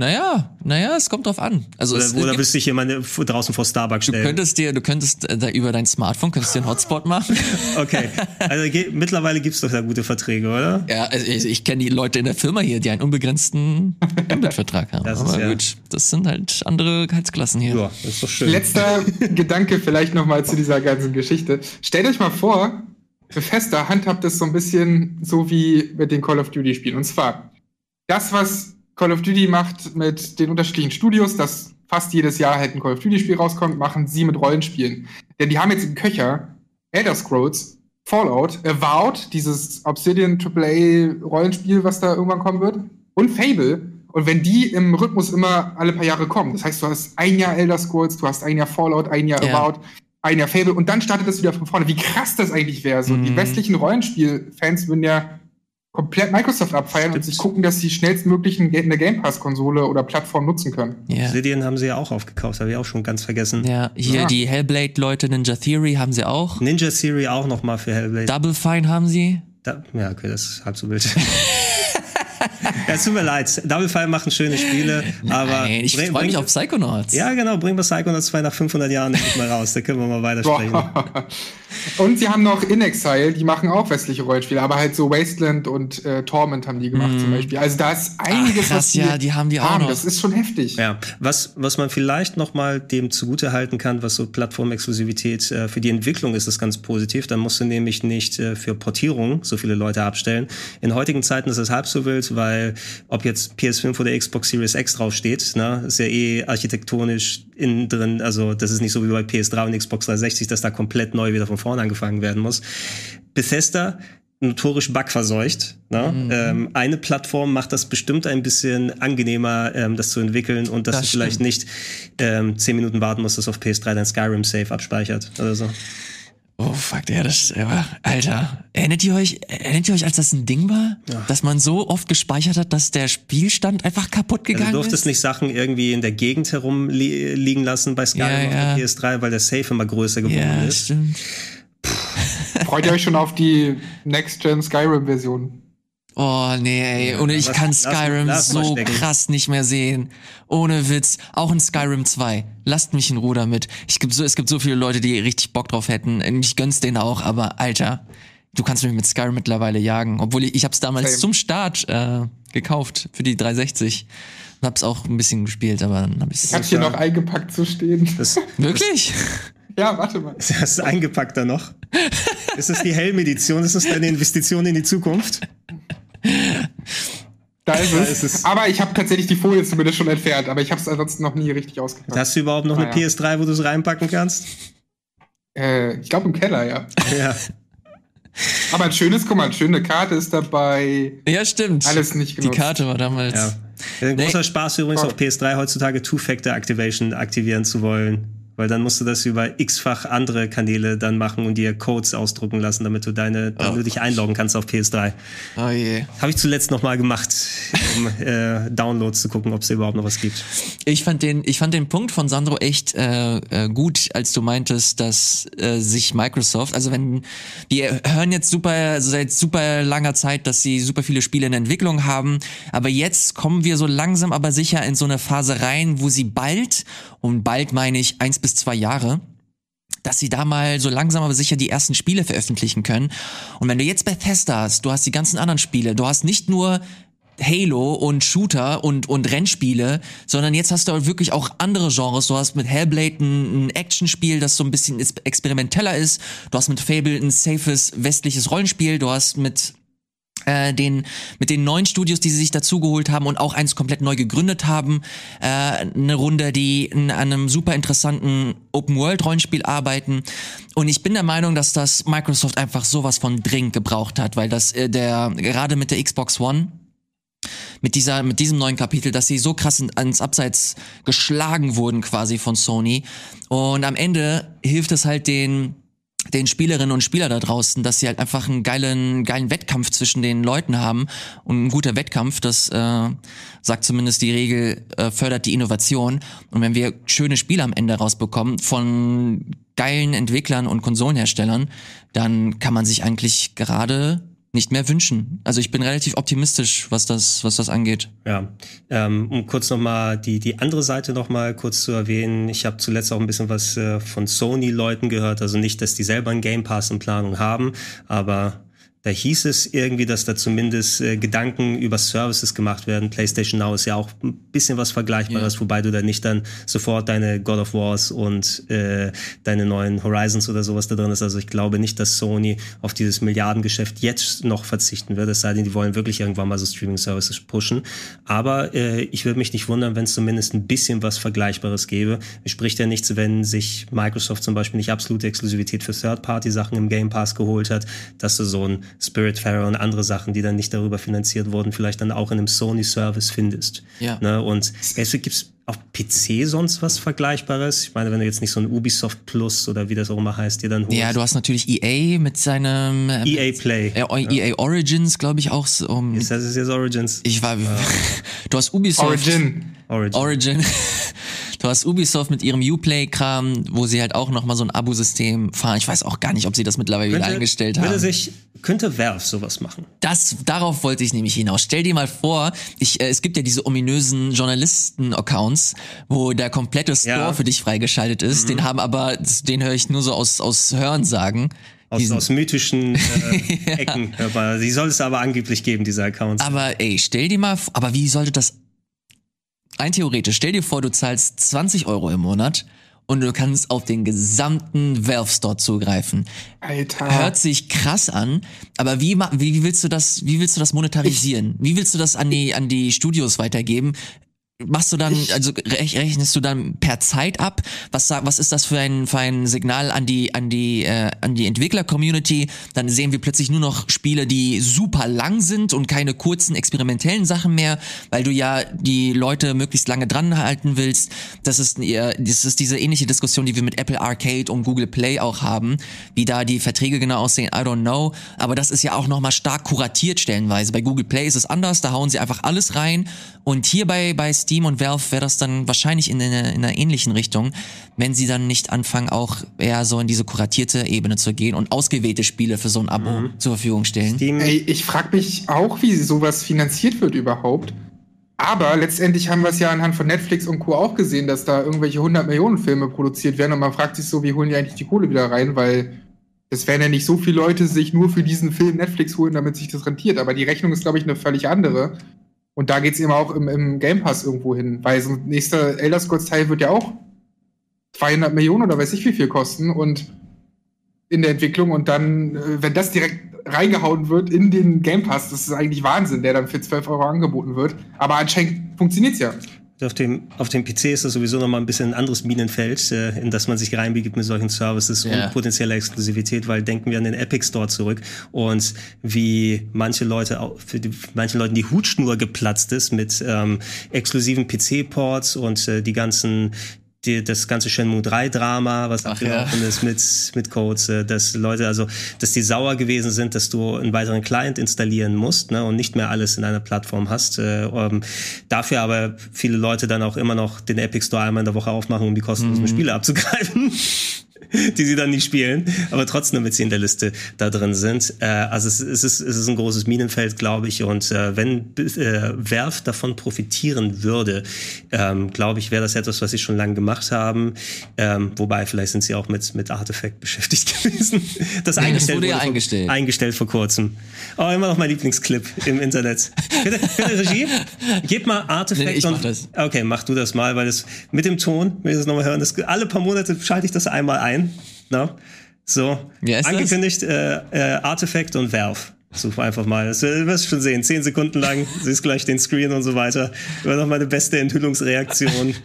Naja, naja, es kommt drauf an. Also es, Oder, oder gibt- willst du dich jemand draußen vor Starbucks du stellen? könntest dir, du könntest äh, da über dein Smartphone könntest dir einen Hotspot machen. Okay, also ge- mittlerweile gibt's doch da gute Verträge, oder? ja, also ich, ich kenne die Leute in der Firma hier, die einen unbegrenzten Mbit-Vertrag haben. Das ist Aber ja- gut, das sind halt andere Gehaltsklassen hier. Ja, das ist doch schön. Letzter Gedanke vielleicht nochmal zu dieser ganzen Geschichte. Stellt euch mal vor, Bethesda handhabt es so ein bisschen so wie mit den Call of Duty Spielen. Und zwar, das, was Call of Duty macht mit den unterschiedlichen Studios, dass fast jedes Jahr halt ein Call of Duty Spiel rauskommt, machen sie mit Rollenspielen. Denn die haben jetzt im Köcher Elder Scrolls, Fallout, Avowed, dieses Obsidian AAA Rollenspiel, was da irgendwann kommen wird, und Fable. Und wenn die im Rhythmus immer alle paar Jahre kommen, das heißt, du hast ein Jahr Elder Scrolls, du hast ein Jahr Fallout, ein Jahr Ja. Avowed, ein Jahr Fable und dann startet das wieder von vorne. Wie krass das eigentlich wäre. So, die Mhm. westlichen Rollenspiel-Fans würden ja komplett Microsoft abfeiern und sich gucken, dass sie schnellstmöglich eine Game Pass-Konsole oder Plattform nutzen können. Ja. Obsidian haben sie ja auch aufgekauft, habe ich auch schon ganz vergessen. Ja, hier Ja. die Hellblade-Leute, Ninja Theory haben sie auch. Ninja Theory auch noch mal für Hellblade. Double Fine haben sie. Da, ja, okay, das ist halb so wild. ja, es tut mir leid. Double Fine machen schöne Spiele, aber Nein, ich bring- freue mich auf Psychonauts. Ja, genau, bringen wir Psychonauts 2 nach 500 Jahren endlich mal raus. Da können wir mal weitersprechen. Und sie haben noch In Exile, die machen auch westliche Rollenspiele, aber halt so Wasteland und äh, Torment haben die gemacht zum Beispiel. Also da ist einiges, krass, was die, ja, die haben die auch noch. Das ist schon heftig. Ja, was, was man vielleicht noch mal dem zugute halten kann, was so Plattformexklusivität äh, für die Entwicklung ist, ist ganz positiv. Dann musst du nämlich nicht äh, für Portierung so viele Leute abstellen. In heutigen Zeiten ist es halb so wild, weil ob jetzt PS5 oder Xbox Series X draufsteht, ne, ist ja eh architektonisch innen drin, also das ist nicht so wie bei PS3 und Xbox 360, dass da komplett neu wieder von vorne angefangen werden muss. Bethesda notorisch bugverseucht. Ne? Ähm, eine Plattform macht das bestimmt ein bisschen angenehmer, ähm, das zu entwickeln und dass Das du vielleicht stimmt. nicht ähm, zehn Minuten warten musst, dass auf PS3 dein Skyrim Save abspeichert oder so. Oh fuck, ja, das, ja, Alter. Erinnert ihr euch, erinnert ihr euch, als das ein Ding war? Dass man so oft gespeichert hat, dass der Spielstand einfach kaputt Also gegangen du durftest ist? nicht Sachen irgendwie in der Gegend herumliegen lassen bei Skyrim Ja, auf ja. der PS3, weil der Save immer größer geworden ja, ist. stimmt. Freut ihr euch schon auf die Next-Gen Skyrim-Version? Oh, nee, ey. Und ich lass- kann lass- Skyrim lass mal so krass nicht mehr sehen. Ohne Witz. Auch in Skyrim 2. Lasst mich in Ruhe damit. Ich gibt so, es gibt so viele Leute, die richtig Bock drauf hätten. Ich gönn's denen auch, aber Alter, du kannst mich mit Skyrim mittlerweile jagen. Obwohl ich, ich hab's damals Same. zum Start äh, gekauft für die 360. Und hab's auch ein bisschen gespielt, aber dann hab ich's. Ich habe hier noch eingepackt zu stehen. Das, Wirklich? ja, warte mal. das ist eingepackt da noch. Ist das die Hellmedition? Ist das deine Investition in die Zukunft? Da ist es. ist es. Aber ich habe tatsächlich die Folie zumindest schon entfernt, aber ich habe es ansonsten noch nie richtig ausgepackt. Hast du überhaupt noch eine Ah, ja. PS3, wo du es reinpacken kannst? Äh, ich glaube im Keller, ja. Ja. Aber ein schönes, guck mal, eine schöne Karte ist dabei. Ja, stimmt. Alles nicht Die genutzt. Karte war damals. Ja. Ein Nee. großer Spaß übrigens Oh. auf PS3 heutzutage Two-Factor-Activation aktivieren zu wollen. Weil dann musst du das über x-fach andere Kanäle dann machen und dir Codes ausdrucken lassen, damit du deine, damit du dich einloggen kannst auf PS3. Oh je. Habe ich zuletzt noch mal gemacht, um äh, Downloads zu gucken, ob es überhaupt noch was gibt. Ich fand den, ich fand den Punkt von Sandro echt äh, äh, gut, als du meintest, dass äh, sich Microsoft, also wenn wir hören jetzt super seit super langer Zeit, dass sie super viele Spiele in Entwicklung haben, aber jetzt kommen wir so langsam aber sicher in so eine Phase rein, wo sie bald und bald meine ich eins bis zwei Jahre dass sie da mal so langsam aber sicher die ersten Spiele veröffentlichen können. Und wenn du jetzt Bethesda hast, du hast die ganzen anderen Spiele, du hast nicht nur Halo und Shooter und, und Rennspiele, sondern jetzt hast du wirklich auch andere Genres. Du hast mit Hellblade ein, ein Actionspiel, das so ein bisschen is- experimenteller ist. Du hast mit Fable ein safes westliches Rollenspiel. Du hast mit äh, den mit den neuen Studios, die sie sich dazugeholt haben und auch eins komplett neu gegründet haben, äh, eine Runde, die in einem super interessanten Open World Rollenspiel arbeiten. Und ich bin der Meinung, dass das Microsoft einfach sowas von dringend gebraucht hat, weil das äh, der gerade mit der Xbox One mit dieser mit diesem neuen Kapitel, dass sie so krass in- ans Abseits geschlagen wurden quasi von Sony und am Ende hilft es halt den den Spielerinnen und Spieler da draußen, dass sie halt einfach einen geilen, geilen Wettkampf zwischen den Leuten haben. Und ein guter Wettkampf, das äh, sagt zumindest die Regel, äh, fördert die Innovation. Und wenn wir schöne Spiele am Ende rausbekommen von geilen Entwicklern und Konsolenherstellern, dann kann man sich eigentlich gerade nicht mehr wünschen. Also ich bin relativ optimistisch, was das, was das angeht. Ja, ähm, um kurz nochmal die, die andere Seite nochmal kurz zu erwähnen. Ich habe zuletzt auch ein bisschen was äh, von Sony-Leuten gehört. Also nicht, dass die selber einen Game Pass in Planung haben, aber da hieß es irgendwie, dass da zumindest äh, Gedanken über Services gemacht werden. PlayStation Now ist ja auch ein bisschen was Vergleichbares, wobei du da nicht dann sofort deine God of Wars und äh, deine neuen Horizons oder sowas da drin ist. Also ich glaube nicht, dass Sony auf dieses Milliardengeschäft jetzt noch verzichten wird, es sei denn, die wollen wirklich irgendwann mal so Streaming-Services pushen. Aber äh, ich würde mich nicht wundern, wenn es zumindest ein bisschen was Vergleichbares gäbe. Es spricht ja nichts, wenn sich Microsoft zum Beispiel nicht absolute Exklusivität für Third-Party-Sachen im Game Pass geholt hat, dass du so ein Spiritfarer und andere Sachen, die dann nicht darüber finanziert wurden, vielleicht dann auch in einem Sony-Service findest. Ja. Ne? Und es gibt's auf PC sonst was Vergleichbares? Ich meine, wenn du jetzt nicht so ein Ubisoft Plus oder wie das auch immer heißt, dir dann holst. Ja, du hast natürlich EA mit seinem äh, EA Play. äh, EA Origins, glaube ich, auch. so, Um, Ist das ist jetzt Origins? ich war. Du hast Ubisoft. Origin. Origin. Origin. Du hast Ubisoft mit ihrem Uplay-Kram, wo sie halt auch nochmal so ein Abo-System fahren. Ich weiß auch gar nicht, ob sie das mittlerweile wieder eingestellt könnte haben. sich, könnte Valve sowas machen? Das, darauf wollte ich nämlich hinaus. Stell dir mal vor, ich, äh, es gibt ja diese ominösen Journalisten-Accounts, wo der komplette Store Ja. für dich freigeschaltet ist. Den haben aber, den höre ich nur so aus, aus Hörensagen. Aus, aus mythischen äh, Ecken. Aber die soll es aber angeblich geben, diese Accounts. Aber ey, stell dir mal, vor- aber wie sollte das, rein theoretisch, stell dir vor, du zahlst 20 Euro im Monat und du kannst auf den gesamten Valve Store zugreifen. Alter. Hört sich krass an, aber wie, wie willst du das, wie willst du das monetarisieren? Wie willst du das an die, an die Studios weitergeben? Machst du dann, also rech- rechnest du dann per Zeit ab? Was, was ist das für ein, für ein Signal an die, an die, äh, an die Entwickler-Community? Dann sehen wir plötzlich nur noch Spiele, die super lang sind und keine kurzen experimentellen Sachen mehr, weil du ja die Leute möglichst lange dran halten willst. Das ist, das ist diese ähnliche Diskussion, die wir mit Apple Arcade und Google Play auch haben. Wie da die Verträge genau aussehen, I don't know. Aber das ist ja auch nochmal stark kuratiert stellenweise. Bei Google Play ist es anders, da hauen sie einfach alles rein. Und hier bei, bei Steam und Valve wäre das dann wahrscheinlich in, eine, in einer ähnlichen Richtung, wenn sie dann nicht anfangen, auch eher so in diese kuratierte Ebene zu gehen und ausgewählte Spiele für so ein Abo zur Verfügung stellen. Steam, Ey, ich frage mich auch, wie sowas finanziert wird überhaupt. Aber letztendlich haben wir es ja anhand von Netflix und Co. auch gesehen, dass da irgendwelche 100 Millionen Filme produziert werden und man fragt sich so, wie holen die eigentlich die Kohle wieder rein, weil es werden ja nicht so viele Leute sich nur für diesen Film Netflix holen, damit sich das rentiert. Aber die Rechnung ist, glaube ich, eine völlig andere. Und da geht es eben auch im, im Game Pass irgendwo hin, weil so ein nächster Elder Scrolls Teil wird ja auch 200 Millionen oder weiß ich wie viel kosten und in der Entwicklung und dann, äh, wenn das direkt reingehauen wird in den Game Pass, das ist eigentlich Wahnsinn, der dann für 12 Euro angeboten wird. Aber anscheinend funktioniert's ja. Auf dem, auf dem PC ist das sowieso noch mal ein bisschen ein anderes Minenfeld, äh, in das man sich reinbegibt mit solchen Services Ja. und potenzieller Exklusivität, weil denken wir an den Epic Store zurück und wie manche Leute, auch für die, manchen Leuten die Hutschnur geplatzt ist mit ähm, exklusiven PC-Ports und äh, die ganzen die, das ganze Shenmue 3 Drama, was abgelaufen ist mit, mit Codes, äh, dass Leute, also, dass die sauer gewesen sind, dass du einen weiteren Client installieren musst, ne, und nicht mehr alles in einer Plattform hast. Äh, ähm, dafür aber viele Leute dann auch immer noch den Epic Store einmal in der Woche aufmachen, um die kostenlosen Spiele abzugreifen. die sie dann nicht spielen, aber trotzdem, damit sie in der Liste da drin sind. Äh, also es, es, ist, es ist ein großes Minenfeld, glaube ich. Und äh, wenn äh, Werf davon profitieren würde, ähm, glaube ich, wäre das etwas, was sie schon lange gemacht haben. Ähm, wobei, vielleicht sind sie auch mit, mit Artifact beschäftigt gewesen. Das, eingestellt wurde ja vor- eingestellt. Eingestellt vor kurzem. Oh, immer noch mein Lieblingsclip im Internet. Bitte, bitte Regie, gib mal Artifact Nee, ich mach und das. Okay, mach du das mal, weil das mit dem Ton, wenn ich das nochmal hören, das, alle paar Monate schalte ich das einmal ein. Na? So, Wer ist das? angekündigt, äh, äh, Artifact und Valve. Such einfach mal. Das äh, wirst du schon sehen. Zehn Sekunden lang, siehst gleich den Screen und so weiter. War noch meine beste Enthüllungsreaktion.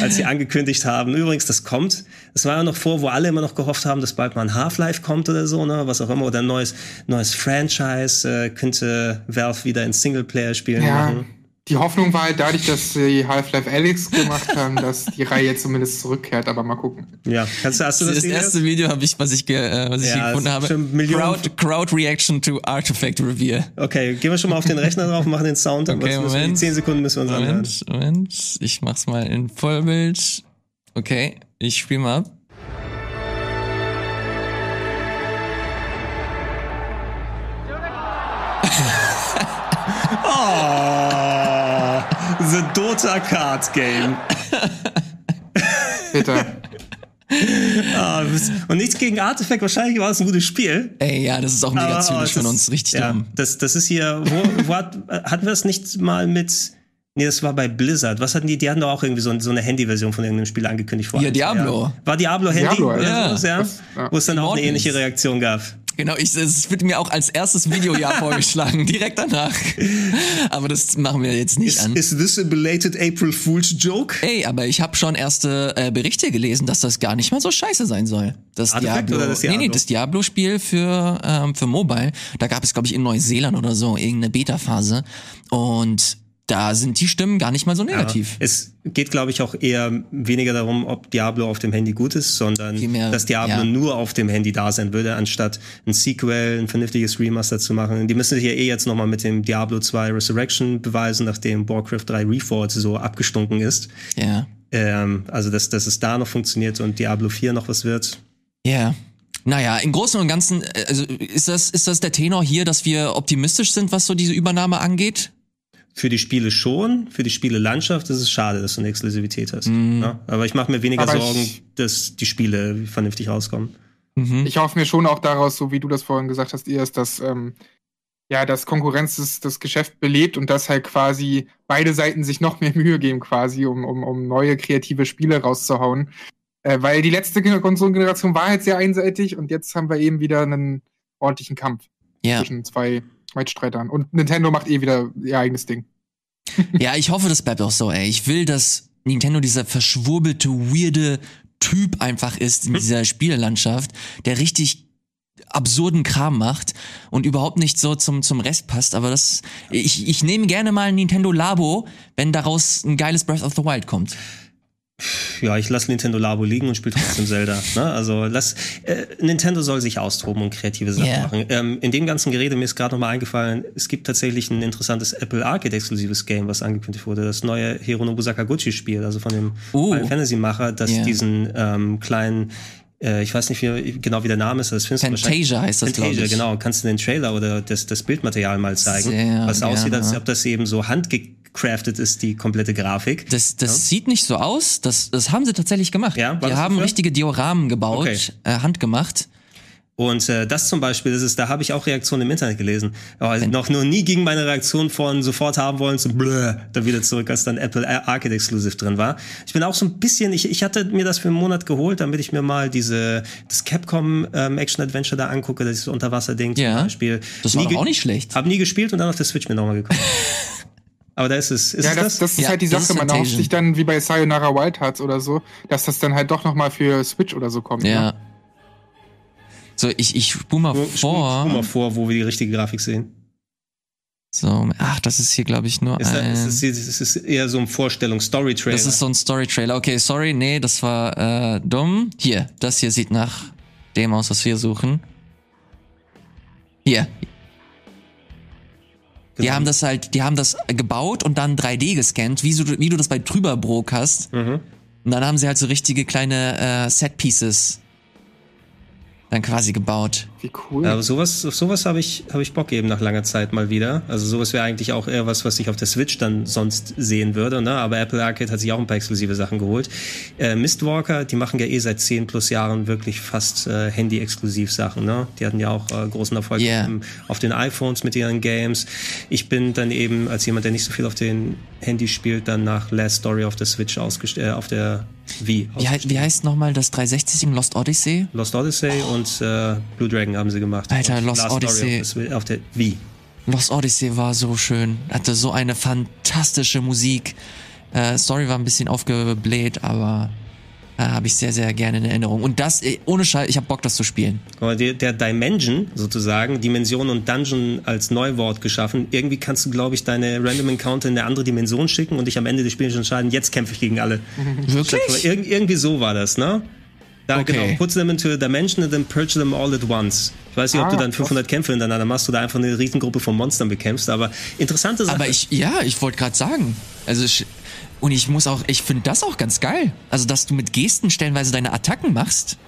Als sie angekündigt haben, übrigens, das kommt. Das war ja noch vor, wo alle immer noch gehofft haben, dass bald mal ein Half-Life kommt oder so, ne, was auch immer, oder ein neues, neues Franchise, äh, könnte Valve wieder in Singleplayer-Spielen Ja, machen. Die Hoffnung war halt dadurch, dass sie Half-Life Alyx gemacht haben, dass die Reihe zumindest zurückkehrt, aber mal gucken. Ja, kannst du, hast du das, Das, Video? erste Video habe ich, was ich, ge, äh, was ich Ja, hier gefunden habe. Crowd, Crowd Reaction to Artifact Reveal. Okay, gehen wir schon mal auf den Rechner drauf, machen den Sound, aber Okay, Moment. 10 Sekunden müssen wir uns anhören. Moment, Moment. Ich mach's mal in Vollbild. Okay, ich spiel mal ab. The Dota Card Game. Peter, Ah, und nichts gegen Artifact, wahrscheinlich war es ein gutes Spiel. Ey, ja, das ist auch mega oh, zynisch von uns. Richtig ja, dumm. Das, das ist hier, wo, wo hat, hatten wir es nicht mal mit, nee, das war bei Blizzard. Was hatten die, die hatten doch auch irgendwie so, so eine Handy-Version von irgendeinem Spiel angekündigt vor Ja, Diablo. Jahren. War Diablo Handy Diablo, oder ja. sowas, ja? Das- ja. Wo es dann auch eine ähnliche Reaktion gab. Genau, ich, es wird mir auch als erstes Videojahr vorgeschlagen, direkt danach. Aber das machen wir jetzt nicht Is, an. is this a belated April Fool's joke? Ey, aber ich habe schon erste äh, Berichte gelesen, dass das gar nicht mal so scheiße sein soll. Das Artifact Diablo, das Nee, nee, Diablo? das Diablo-Spiel für, ähm, für Mobile. Da gab es, glaube ich, in Neuseeland oder so irgendeine Beta-Phase. Und da sind die Stimmen gar nicht mal so negativ. Es geht, glaube ich, auch eher weniger darum, ob Diablo auf dem Handy gut ist, sondern Vielmehr, dass Diablo ja. nur auf dem Handy da sein würde, anstatt ein Sequel, ein vernünftiges Remaster zu machen. Die müssen sich ja eh jetzt nochmal mit dem Diablo 2 Resurrection beweisen, nachdem Warcraft 3 Reforged so abgestunken ist. Ja. Ähm, also, dass, dass es da noch funktioniert und Diablo 4 noch was wird. Ja. Naja, im Großen und Ganzen, äh, also ist das, ist das der Tenor hier, dass wir optimistisch sind, was so diese Übernahme angeht? Für die Spiele schon, für die Spielelandschaft ist es schade, dass du eine Exklusivität hast. Ja? Aber ich mache mir weniger Aber Sorgen, dass die Spiele vernünftig rauskommen. Mhm. ich hoffe mir schon auch daraus, so wie du das vorhin gesagt hast, Iris, dass ähm, ja, dass Konkurrenz das, das Geschäft belebt und dass halt quasi beide Seiten sich noch mehr Mühe geben, quasi, um, um, um neue kreative Spiele rauszuhauen. Äh, weil die letzte Konsolengeneration war halt sehr einseitig und jetzt haben wir eben wieder einen ordentlichen Kampf Ja. zwischen zwei Weitstreitern. Und Nintendo macht eh wieder ihr eigenes Ding. Ja, ich hoffe, das bleibt auch so, ey. Ich will, dass Nintendo dieser verschwurbelte, weirde Typ einfach ist in dieser Spielelandschaft, der richtig absurden Kram macht und überhaupt nicht so zum, zum Rest passt. Aber das, ich, ich nehme gerne mal ein Nintendo Labo, wenn daraus ein geiles Breath of the Wild kommt. Ja, ich lasse Nintendo Labo liegen und spiele trotzdem Zelda. Ne? Also lass äh, Nintendo soll sich austoben und kreative Sachen Ja. machen. Ähm, in dem ganzen Gerede mir ist gerade noch mal eingefallen, es gibt tatsächlich ein interessantes Apple Arcade exklusives Game, was angekündigt wurde, das neue Hironobu Sakaguchi Spiel, also von dem Oh. Final Fantasy Macher, das Ja. diesen ähm, kleinen äh, ich weiß nicht wie, genau, wie der Name ist. Das findest du wahrscheinlich- Fantasia heißt das, glaube Fantasia, genau. Kannst du den Trailer oder das, das Bildmaterial mal zeigen, Sehr was aussieht, als ob das eben so handgecraftet ist, die komplette Grafik. Das, das sieht nicht so aus. Das, das haben sie tatsächlich gemacht. Ja, das haben dafür? richtige Dioramen gebaut, Okay. äh, handgemacht. Und äh, das zum Beispiel, das ist, da habe ich auch Reaktionen im Internet gelesen. Aber noch nur nie gegen meine Reaktion von sofort haben wollen zu blö, da wieder zurück, als dann Apple Arcade Exclusive drin war. Ich bin auch so ein bisschen, ich, ich hatte mir das für einen Monat geholt, damit ich mir mal diese das Capcom ähm, Action Adventure da angucke, das Unterwasser-Ding Ja, zum Beispiel. das war Nie auch nicht schlecht. Hab nie gespielt und dann auf der Switch mir nochmal gekommen. Aber da ist es. Ist ja, es das, das? das ist Ja, halt die das ist Sache. Man erhofft Fantasia. sich dann wie bei Sayonara Wild Hearts oder so, dass das dann halt doch nochmal für Switch oder so kommt. Ja. Ne? So, ich, ich spule mal spul- vor. spul mal vor, wo wir die richtige Grafik sehen. So, ach, das ist hier, glaube ich, nur Ist, da, ein. ist, es, ist es eher so ein Vorstellung-Story-Trailer? Das ist so ein Story-Trailer. Okay, sorry, nee, das war äh, dumm. Hier, das hier sieht nach dem aus, was wir suchen. Hier. Die haben das halt, die haben das gebaut und dann 3D gescannt, wie, so, wie du das bei Trüberbrook hast. Mhm. Und dann haben sie halt so richtige kleine äh, Set-Pieces dann quasi gebaut. Wie cool. Aber sowas, auf sowas habe ich, hab ich Bock eben nach langer Zeit mal wieder. Also sowas wäre eigentlich auch eher was, was ich auf der Switch dann sonst sehen würde. Ne? Aber Apple Arcade hat sich auch ein paar exklusive Sachen geholt. Äh, Mistwalker, die machen ja eh seit 10 plus Jahren wirklich fast äh, Handy-exklusiv Sachen. Ne? Die hatten ja auch äh, großen Erfolg Yeah. auf den iPhones mit ihren Games. Ich bin dann eben als jemand, der nicht so viel auf den Handys spielt, dann nach Last Story auf der Switch ausgestellt, äh, auf der Wii. Wie, wie heißt nochmal das 360 in Lost Odyssey? Lost Odyssey und äh, Blue Dragon haben sie gemacht. Alter, Lost Last Odyssey. Auf auf der Wii. Lost Odyssey war so schön. Hatte so eine fantastische Musik. Äh, Story war ein bisschen aufgebläht, aber äh, habe ich sehr, sehr gerne in Erinnerung. Und das, äh, ohne Scheiß, ich habe Bock, das zu spielen. Aber der, der Dimension sozusagen, Dimension und Dungeon als Neuwort geschaffen. Irgendwie kannst du, glaube ich, deine Random Encounter in eine andere Dimension schicken und dich am Ende des Spiels entscheiden, jetzt kämpfe ich gegen alle. Wirklich? irg irgendwie so war das, ne? Da, Okay. genau, put them into a dimension and then purge them all at once. Ich weiß nicht, ob Ah, du dann krass. 500 Kämpfe hintereinander machst oder einfach eine Riesengruppe von Monstern bekämpfst, aber interessante Sache. Aber ich, ja, ich wollte gerade sagen. Also, ich, und ich muss auch, ich finde das auch ganz geil. Also, dass du mit Gesten stellenweise deine Attacken machst.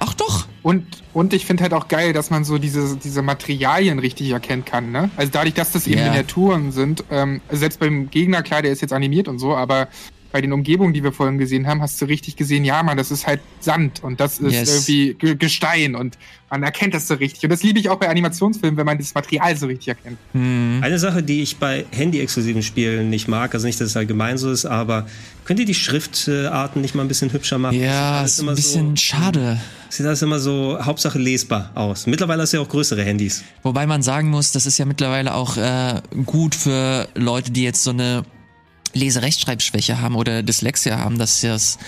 Ach doch. Und, und ich finde halt auch geil, dass man so diese, diese Materialien richtig erkennen kann. Ne? Also dadurch, dass das eben Ja. Miniaturen sind, ähm, selbst beim Gegner, klar, der ist jetzt animiert und so, aber bei den Umgebungen, die wir vorhin gesehen haben, hast du richtig gesehen, ja, man, das ist halt Sand und das ist Yes. irgendwie Ge- Gestein und man erkennt das so richtig. Und das liebe ich auch bei Animationsfilmen, wenn man das Material so richtig erkennt. Eine Sache, die ich bei Handy-exklusiven Spielen nicht mag, also nicht, dass es allgemein so ist, aber könnt ihr die Schriftarten nicht mal ein bisschen hübscher machen? Ja, Das ist immer ein bisschen schade. So, sieht das immer so Hauptsache lesbar aus. Mittlerweile hast du ja auch größere Handys. Wobei man sagen muss, das ist ja mittlerweile auch äh, gut für Leute, die jetzt so eine Leserechtschreibschwäche haben oder Dyslexia haben, dass das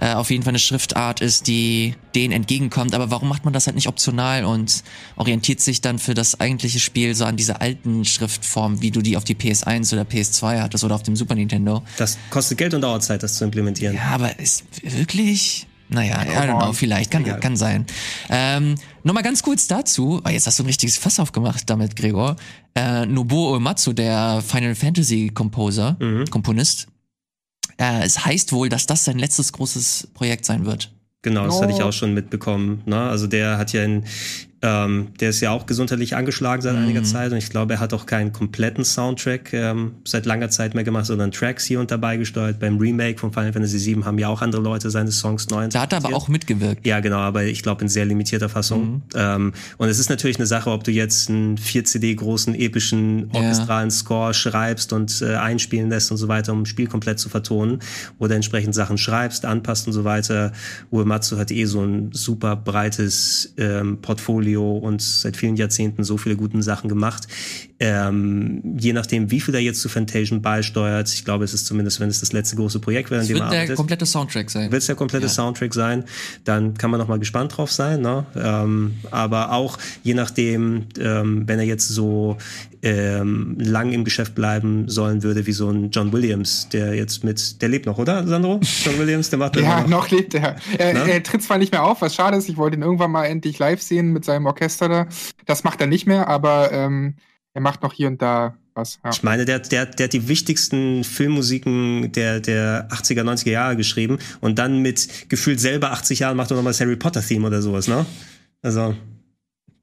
äh, auf jeden Fall eine Schriftart ist, die denen entgegenkommt. Aber warum macht man das halt nicht optional und orientiert sich dann für das eigentliche Spiel so an diese alten Schriftformen, wie du die auf die PS1 oder PS2 hattest oder auf dem Super Nintendo? Das kostet Geld und dauert Zeit, das zu implementieren. Ja, aber ist wirklich. Naja, I don't know, vielleicht, kann, Egal. kann sein. Ähm, Nochmal ganz kurz dazu, oh, jetzt hast du ein richtiges Fass aufgemacht damit, Gregor. Äh, Nobuo Uematsu, der Final Fantasy Composer, Komponist, äh, es heißt wohl, dass das sein letztes großes Projekt sein wird. Genau, das hatte ich Oh. auch schon mitbekommen. Ne? Also der hat ja in, ähm, der ist ja auch gesundheitlich angeschlagen seit einiger Zeit und ich glaube, er hat auch keinen kompletten Soundtrack ähm, seit langer Zeit mehr gemacht, sondern Tracks hier und dabei gesteuert. Beim Remake von Final Fantasy VII haben ja auch andere Leute seine Songs neu Da hat er aber auch mitgewirkt. Ja, genau, aber ich glaube in sehr limitierter Fassung. Ähm, und es ist natürlich eine Sache, ob du jetzt einen 4-CD großen, epischen, Ja. orchestralen Score schreibst und äh, einspielen lässt und so weiter, um ein Spiel komplett zu vertonen oder entsprechend Sachen schreibst, anpasst und so weiter. Uematsu hat eh so ein super breites ähm, Portfolio und seit vielen Jahrzehnten so viele guten Sachen gemacht. Ähm, je nachdem, wie viel er jetzt zu Fantasian beisteuert, ich glaube, es ist zumindest, wenn es das letzte große Projekt wäre, an Das dem er wird der arbeitet komplette Soundtrack sein. wird es der komplette Ja. Soundtrack sein, dann kann man noch mal gespannt drauf sein. Ne? Ähm, aber auch je nachdem, ähm, wenn er jetzt so ähm, lang im Geschäft bleiben sollen würde, wie so ein John Williams, der jetzt mit, der lebt noch, oder Sandro? John Williams, der macht Ja, immer noch lebt er. Er, Ne? er tritt zwar nicht mehr auf, was schade ist, ich wollte ihn irgendwann mal endlich live sehen mit seinem Orchester da. Das macht er nicht mehr, aber ähm, er macht noch hier und da was. Ja. Ich meine, der, der, der hat die wichtigsten Filmmusiken der, der 80er, 90er Jahre geschrieben und dann mit gefühlt selber 80 Jahren macht er nochmal das Harry Potter-Theme oder sowas, ne? Also,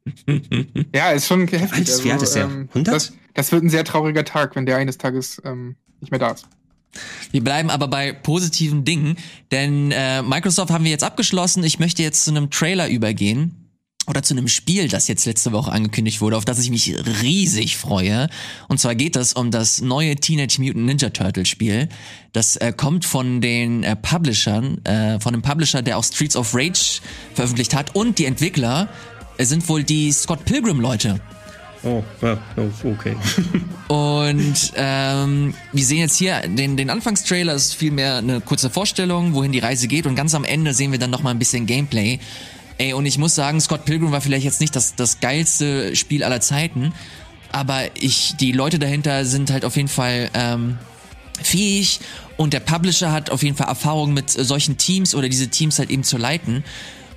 Ja, ist schon heftig. alt ist- wie alt ist der? 100? Das, das wird ein sehr trauriger Tag, wenn der eines Tages ähm, nicht mehr da ist. Wir bleiben aber bei positiven Dingen, denn äh, Microsoft haben wir jetzt abgeschlossen. Ich möchte jetzt zu einem Trailer übergehen. Oder zu einem Spiel, das jetzt letzte Woche angekündigt wurde, auf das ich mich riesig freue. Und zwar geht es um das neue Teenage Mutant Ninja Turtle Spiel. Das äh, kommt von den äh, Publishern, äh, von dem Publisher, der auch Streets of Rage veröffentlicht hat. Und die Entwickler äh, sind wohl die Scott Pilgrim Leute. Oh, ja, oh, okay. Und ähm, wir sehen jetzt hier den, den Anfangstrailer, ist vielmehr eine kurze Vorstellung, wohin die Reise geht. Und ganz am Ende sehen wir dann noch mal ein bisschen Gameplay. Ey, und ich muss sagen, Scott Pilgrim war vielleicht jetzt nicht das, das geilste Spiel aller Zeiten, aber ich, die Leute dahinter sind halt auf jeden Fall ähm, fähig und der Publisher hat auf jeden Fall Erfahrung mit äh, solchen Teams oder diese Teams halt eben zu leiten.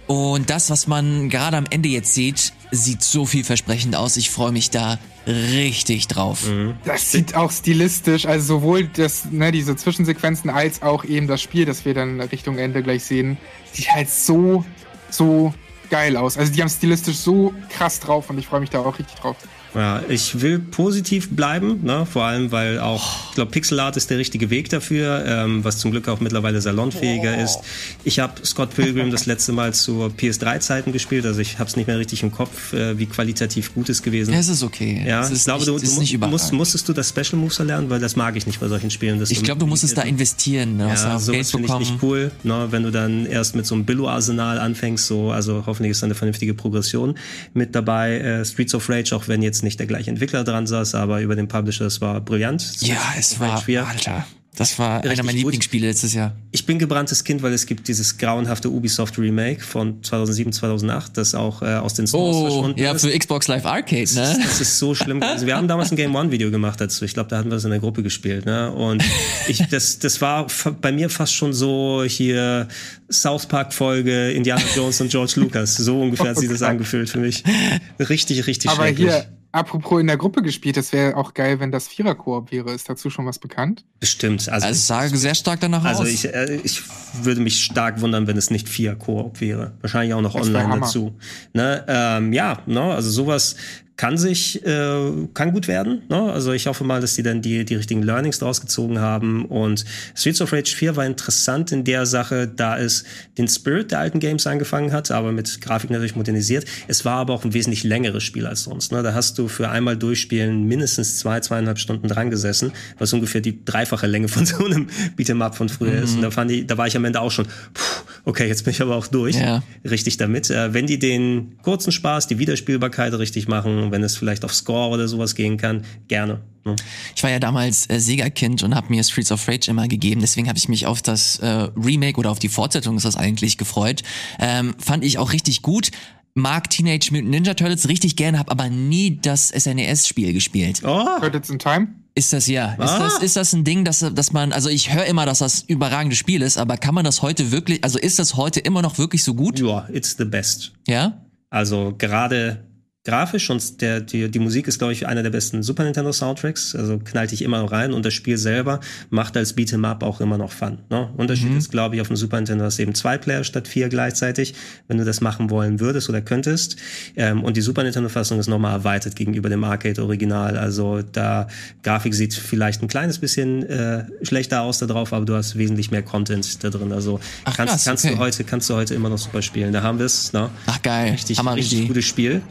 Und das, was man gerade am Ende jetzt sieht, sieht so vielversprechend aus. Ich freue mich da richtig drauf. Das sieht auch stilistisch, also sowohl das, ne, diese Zwischensequenzen als auch eben das Spiel, das wir dann Richtung Ende gleich sehen, sieht halt so, so geil aus. Also die haben stilistisch so krass drauf und ich freue mich da auch richtig drauf. Ja, ich will positiv bleiben, ne? vor allem, weil auch, ich glaube, Pixel Art ist der richtige Weg dafür, ähm, was zum Glück auch mittlerweile salonfähiger ist. Ich habe Scott Pilgrim das letzte Mal zur PS3-Zeiten gespielt, also ich habe es nicht mehr richtig im Kopf, äh, wie qualitativ gut es gewesen Ja, es ist okay. Ja, es ist ich glaube, nicht, du, ist du musst, musstest du das Special Moves erlernen, weil das mag ich nicht bei solchen Spielen. Ich glaube, du musstest da investieren, ne? ja, sowas Geld finde ich nicht cool, ne, wenn du dann erst mit so einem Billo-Arsenal anfängst, so, also hoffentlich ist da eine vernünftige Progression mit dabei. Äh, Streets of Rage, auch wenn jetzt nicht der gleiche Entwickler dran saß, aber über den Publisher, es war brillant. Ja, es war, 4. Alter, das war einer meiner. Lieblingsspiele letztes Jahr. Ich bin gebranntes Kind, weil es gibt dieses grauenhafte Ubisoft Remake von 2007, 2008, das auch äh, aus den Stores Oh, verschwunden ja, ist. für Xbox Live Arcade, Das, ne? das ist so schlimm. Also wir haben damals ein Game One Video gemacht dazu. Ich glaube, da hatten wir es in der Gruppe gespielt. Ne? Und ich, das, das war bei mir fast schon so hier South Park Folge Indiana Jones und George Lucas. So ungefähr hat sich das angefühlt für mich. Richtig, richtig Aber schrecklich. hier, apropos in der Gruppe gespielt, das wäre auch geil, wenn das Vierer-Koop wäre. Ist dazu schon was bekannt? Bestimmt. Also, Also sah sehr stark danach also aus. ich, äh, ich würde mich stark wundern, wenn es nicht vier Koop wäre. Wahrscheinlich auch noch Das online dazu. Ne? Ähm, ja, ne? also sowas kann sich, äh, kann gut werden. Ne? Also ich hoffe mal, dass die dann die, die richtigen Learnings draus gezogen haben. Und Streets of Rage 4 war interessant in der Sache, da es den Spirit der alten Games angefangen hat, aber mit Grafik natürlich modernisiert. Es war aber auch ein wesentlich längeres Spiel als sonst. Ne? Da hast du für einmal durchspielen mindestens zwei, zweieinhalb Stunden dran gesessen, was ungefähr die dreifache Länge von so einem Beat'em Up von früher ist. Und da, fand ich, da war ich am Ende auch schon, puh, okay, jetzt bin ich aber auch durch. Ja. Richtig damit. Äh, wenn die den kurzen Spaß, die Wiederspielbarkeit richtig machen, wenn es vielleicht auf Score oder sowas gehen kann, gerne. Ne? Ich war ja damals äh, Sega-Kind und habe mir Streets of Rage immer gegeben. Deswegen habe ich mich auf das äh, Remake oder auf die Fortsetzung ist das eigentlich gefreut. Ähm, fand ich auch richtig gut. Mag Teenage Mutant Ninja Turtles richtig gerne, habe aber nie das SNES-Spiel gespielt. Oh, Turtles in Time? Ist das ja? Ist, Ah. das, ist das ein Ding, dass, dass man, also ich höre immer, dass das ein überragendes Spiel ist, aber kann man das heute wirklich, also ist das heute immer noch wirklich so gut? ja, it's the best. Ja? Also gerade grafisch und der, die, die Musik ist, glaube ich, einer der besten Super Nintendo Soundtracks. Also knallt dich immer noch rein und das Spiel selber macht als Beat'em Up auch immer noch Fun. Ne? Unterschied ist, glaube ich, auf dem Super Nintendo hast du eben zwei Player statt vier gleichzeitig, wenn du das machen wollen würdest oder könntest. Ähm, und die Super Nintendo-Fassung ist nochmal erweitert gegenüber dem Arcade-Original. Also da Grafik sieht vielleicht ein kleines bisschen äh, schlechter aus da drauf, aber du hast wesentlich mehr Content da drin. Also Ach, kannst, krass, kannst okay. du heute kannst du heute immer noch super spielen. Da haben wir es. Ne? Ach geil. Richtig, Hammer richtig richtig. gutes Spiel.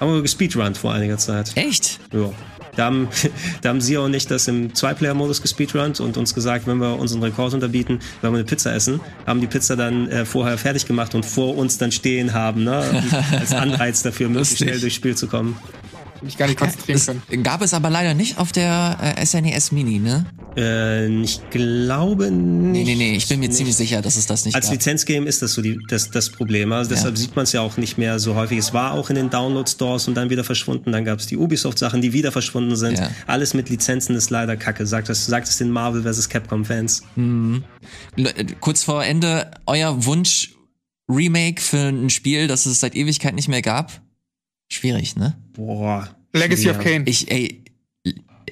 Haben wir gespeedrunnt vor einiger Zeit. Echt? Ja. Da haben, da haben sie auch nicht das im Zwei-Player-Modus gespeedrunnt und uns gesagt, wenn wir unseren Rekord unterbieten, wenn wir eine Pizza essen, haben die Pizza dann äh, vorher fertig gemacht und vor uns dann stehen haben, ne? Als Anreiz dafür, möglichst schnell durchs Spiel zu kommen. Mich gar nicht konzentrieren Das können. gab es aber leider nicht auf der äh, SNES Mini, ne? Äh, ich glaube nicht. Nee, nee, nee, ich bin mir nicht. ziemlich sicher, dass es das nicht Als gab. Lizenzgame ist das so die, das, das Problem. Also deshalb Ja. sieht man es ja auch nicht mehr so häufig. Es war auch in den Download-Stores und dann wieder verschwunden. Dann gab es die Ubisoft-Sachen, die wieder verschwunden sind. Ja. Alles mit Lizenzen ist leider kacke. Sagt es, sagt es den Marvel vs. Capcom-Fans. Le- äh, Kurz vor Ende, euer Wunsch Remake für ein Spiel, das es seit Ewigkeit nicht mehr gab? Schwierig, ne? Boah. Legacy Ja. of Kane. Ich, ey,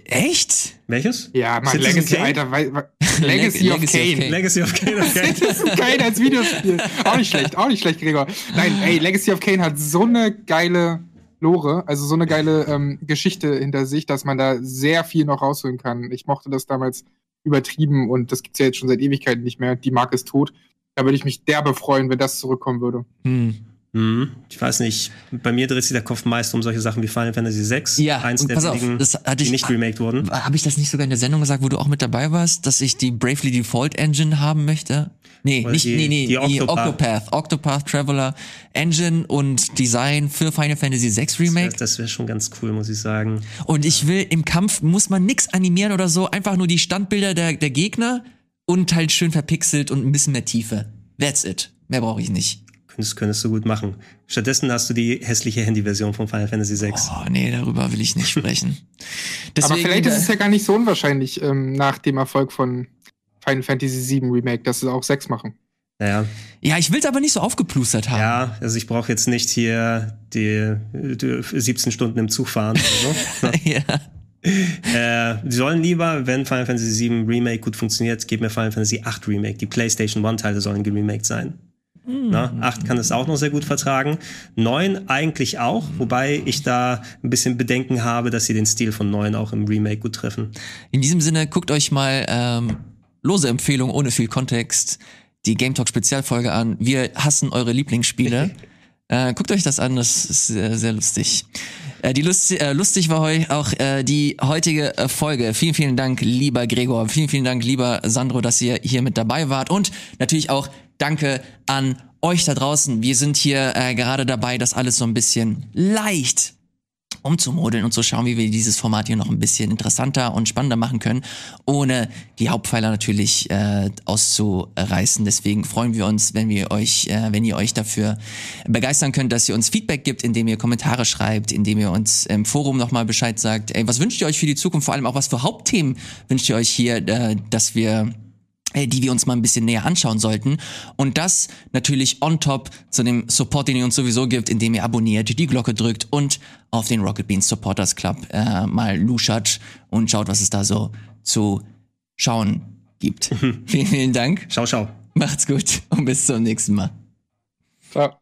echt? Welches? ja, Citizen Legacy, Kane? Alter. wei- wei- Legacy, of Kane. Legacy of Kane. Okay. Citizen Kane als Videospiel. Auch nicht schlecht, auch nicht schlecht, Gregor. Nein, ey, Legacy of Kane hat so eine geile Lore, also so eine geile ähm, Geschichte hinter sich, dass man da sehr viel noch rausholen kann. Ich mochte das damals übertrieben und das gibt's ja jetzt schon seit Ewigkeiten nicht mehr. Die Marke ist tot. Da würde ich mich derbe freuen, wenn das zurückkommen würde. Hm. Mhm. Ich weiß nicht, bei mir dreht sich der Kopf meist um solche Sachen wie Final Fantasy VI. Ja, eins und der pass auf, wenigen, das hatte die ich- nicht remaked wurden. Habe ich das nicht sogar in der Sendung gesagt, wo du auch mit dabei warst, dass ich die Bravely Default Engine haben möchte? Nee, Oder nicht, die- nee, nee, die die, Octopath. Octopath. Octopath Traveler Engine und Design für Final Fantasy VI Remake. Das, wäre schon ganz cool, muss ich sagen. Und ich will, im Kampf muss man nix animieren oder so, einfach nur die Standbilder der, der Gegner und halt schön verpixelt und ein bisschen mehr Tiefe. That's it. Mehr brauche ich nicht. Könntest, könntest du gut machen. Stattdessen hast du die hässliche Handyversion von Final Fantasy VI. Oh, nee, darüber will ich nicht sprechen. Aber Deswegen, vielleicht ist äh, es ja gar nicht so unwahrscheinlich ähm, nach dem Erfolg von Final Fantasy VII Remake, dass sie auch 6 machen. Naja, ja, ich will es aber nicht so aufgeplustert haben. ja, also ich brauche jetzt nicht hier die, die 17 Stunden im Zug fahren oder so. ja. Äh, die sollen lieber, wenn Final Fantasy VII Remake gut funktioniert, gib mir Final Fantasy VIII Remake. Die PlayStation One-Teile sollen geremaked sein. Na, 8 kann es auch noch sehr gut vertragen. 9 eigentlich auch, wobei ich da ein bisschen Bedenken habe, dass sie den Stil von 9 auch im Remake gut treffen. In diesem Sinne, guckt euch mal ähm, lose Empfehlung ohne viel Kontext die Game Talk Spezialfolge an. Wir hassen eure Lieblingsspiele. äh, guckt euch das an, das ist sehr, sehr lustig. Äh, die Lust, äh, lustig war heu auch äh, die heutige äh, Folge. Vielen, vielen Dank, lieber Gregor. Vielen, vielen Dank, lieber Sandro, dass ihr hier mit dabei wart. Und natürlich auch danke an euch da draußen. Wir sind hier äh, gerade dabei, das alles so ein bisschen leicht umzumodeln und zu schauen, wie wir dieses Format hier noch ein bisschen interessanter und spannender machen können, ohne die Hauptpfeiler natürlich äh, auszureißen. Deswegen freuen wir uns, wenn wir euch, äh, wenn ihr euch dafür begeistern könnt, dass ihr uns Feedback gibt, indem ihr Kommentare schreibt, indem ihr uns im Forum nochmal Bescheid sagt, ey, was wünscht ihr euch für die Zukunft, vor allem auch was für Hauptthemen wünscht ihr euch hier, äh, dass wir die wir uns mal ein bisschen näher anschauen sollten. Und das natürlich on top zu dem Support, den ihr uns sowieso gibt, indem ihr abonniert, die Glocke drückt und auf den Rocket Beans Supporters Club äh, mal luschert und schaut, was es da so zu schauen gibt. vielen, vielen Dank. Ciao, ciao. Macht's gut und bis zum nächsten Mal. Ciao.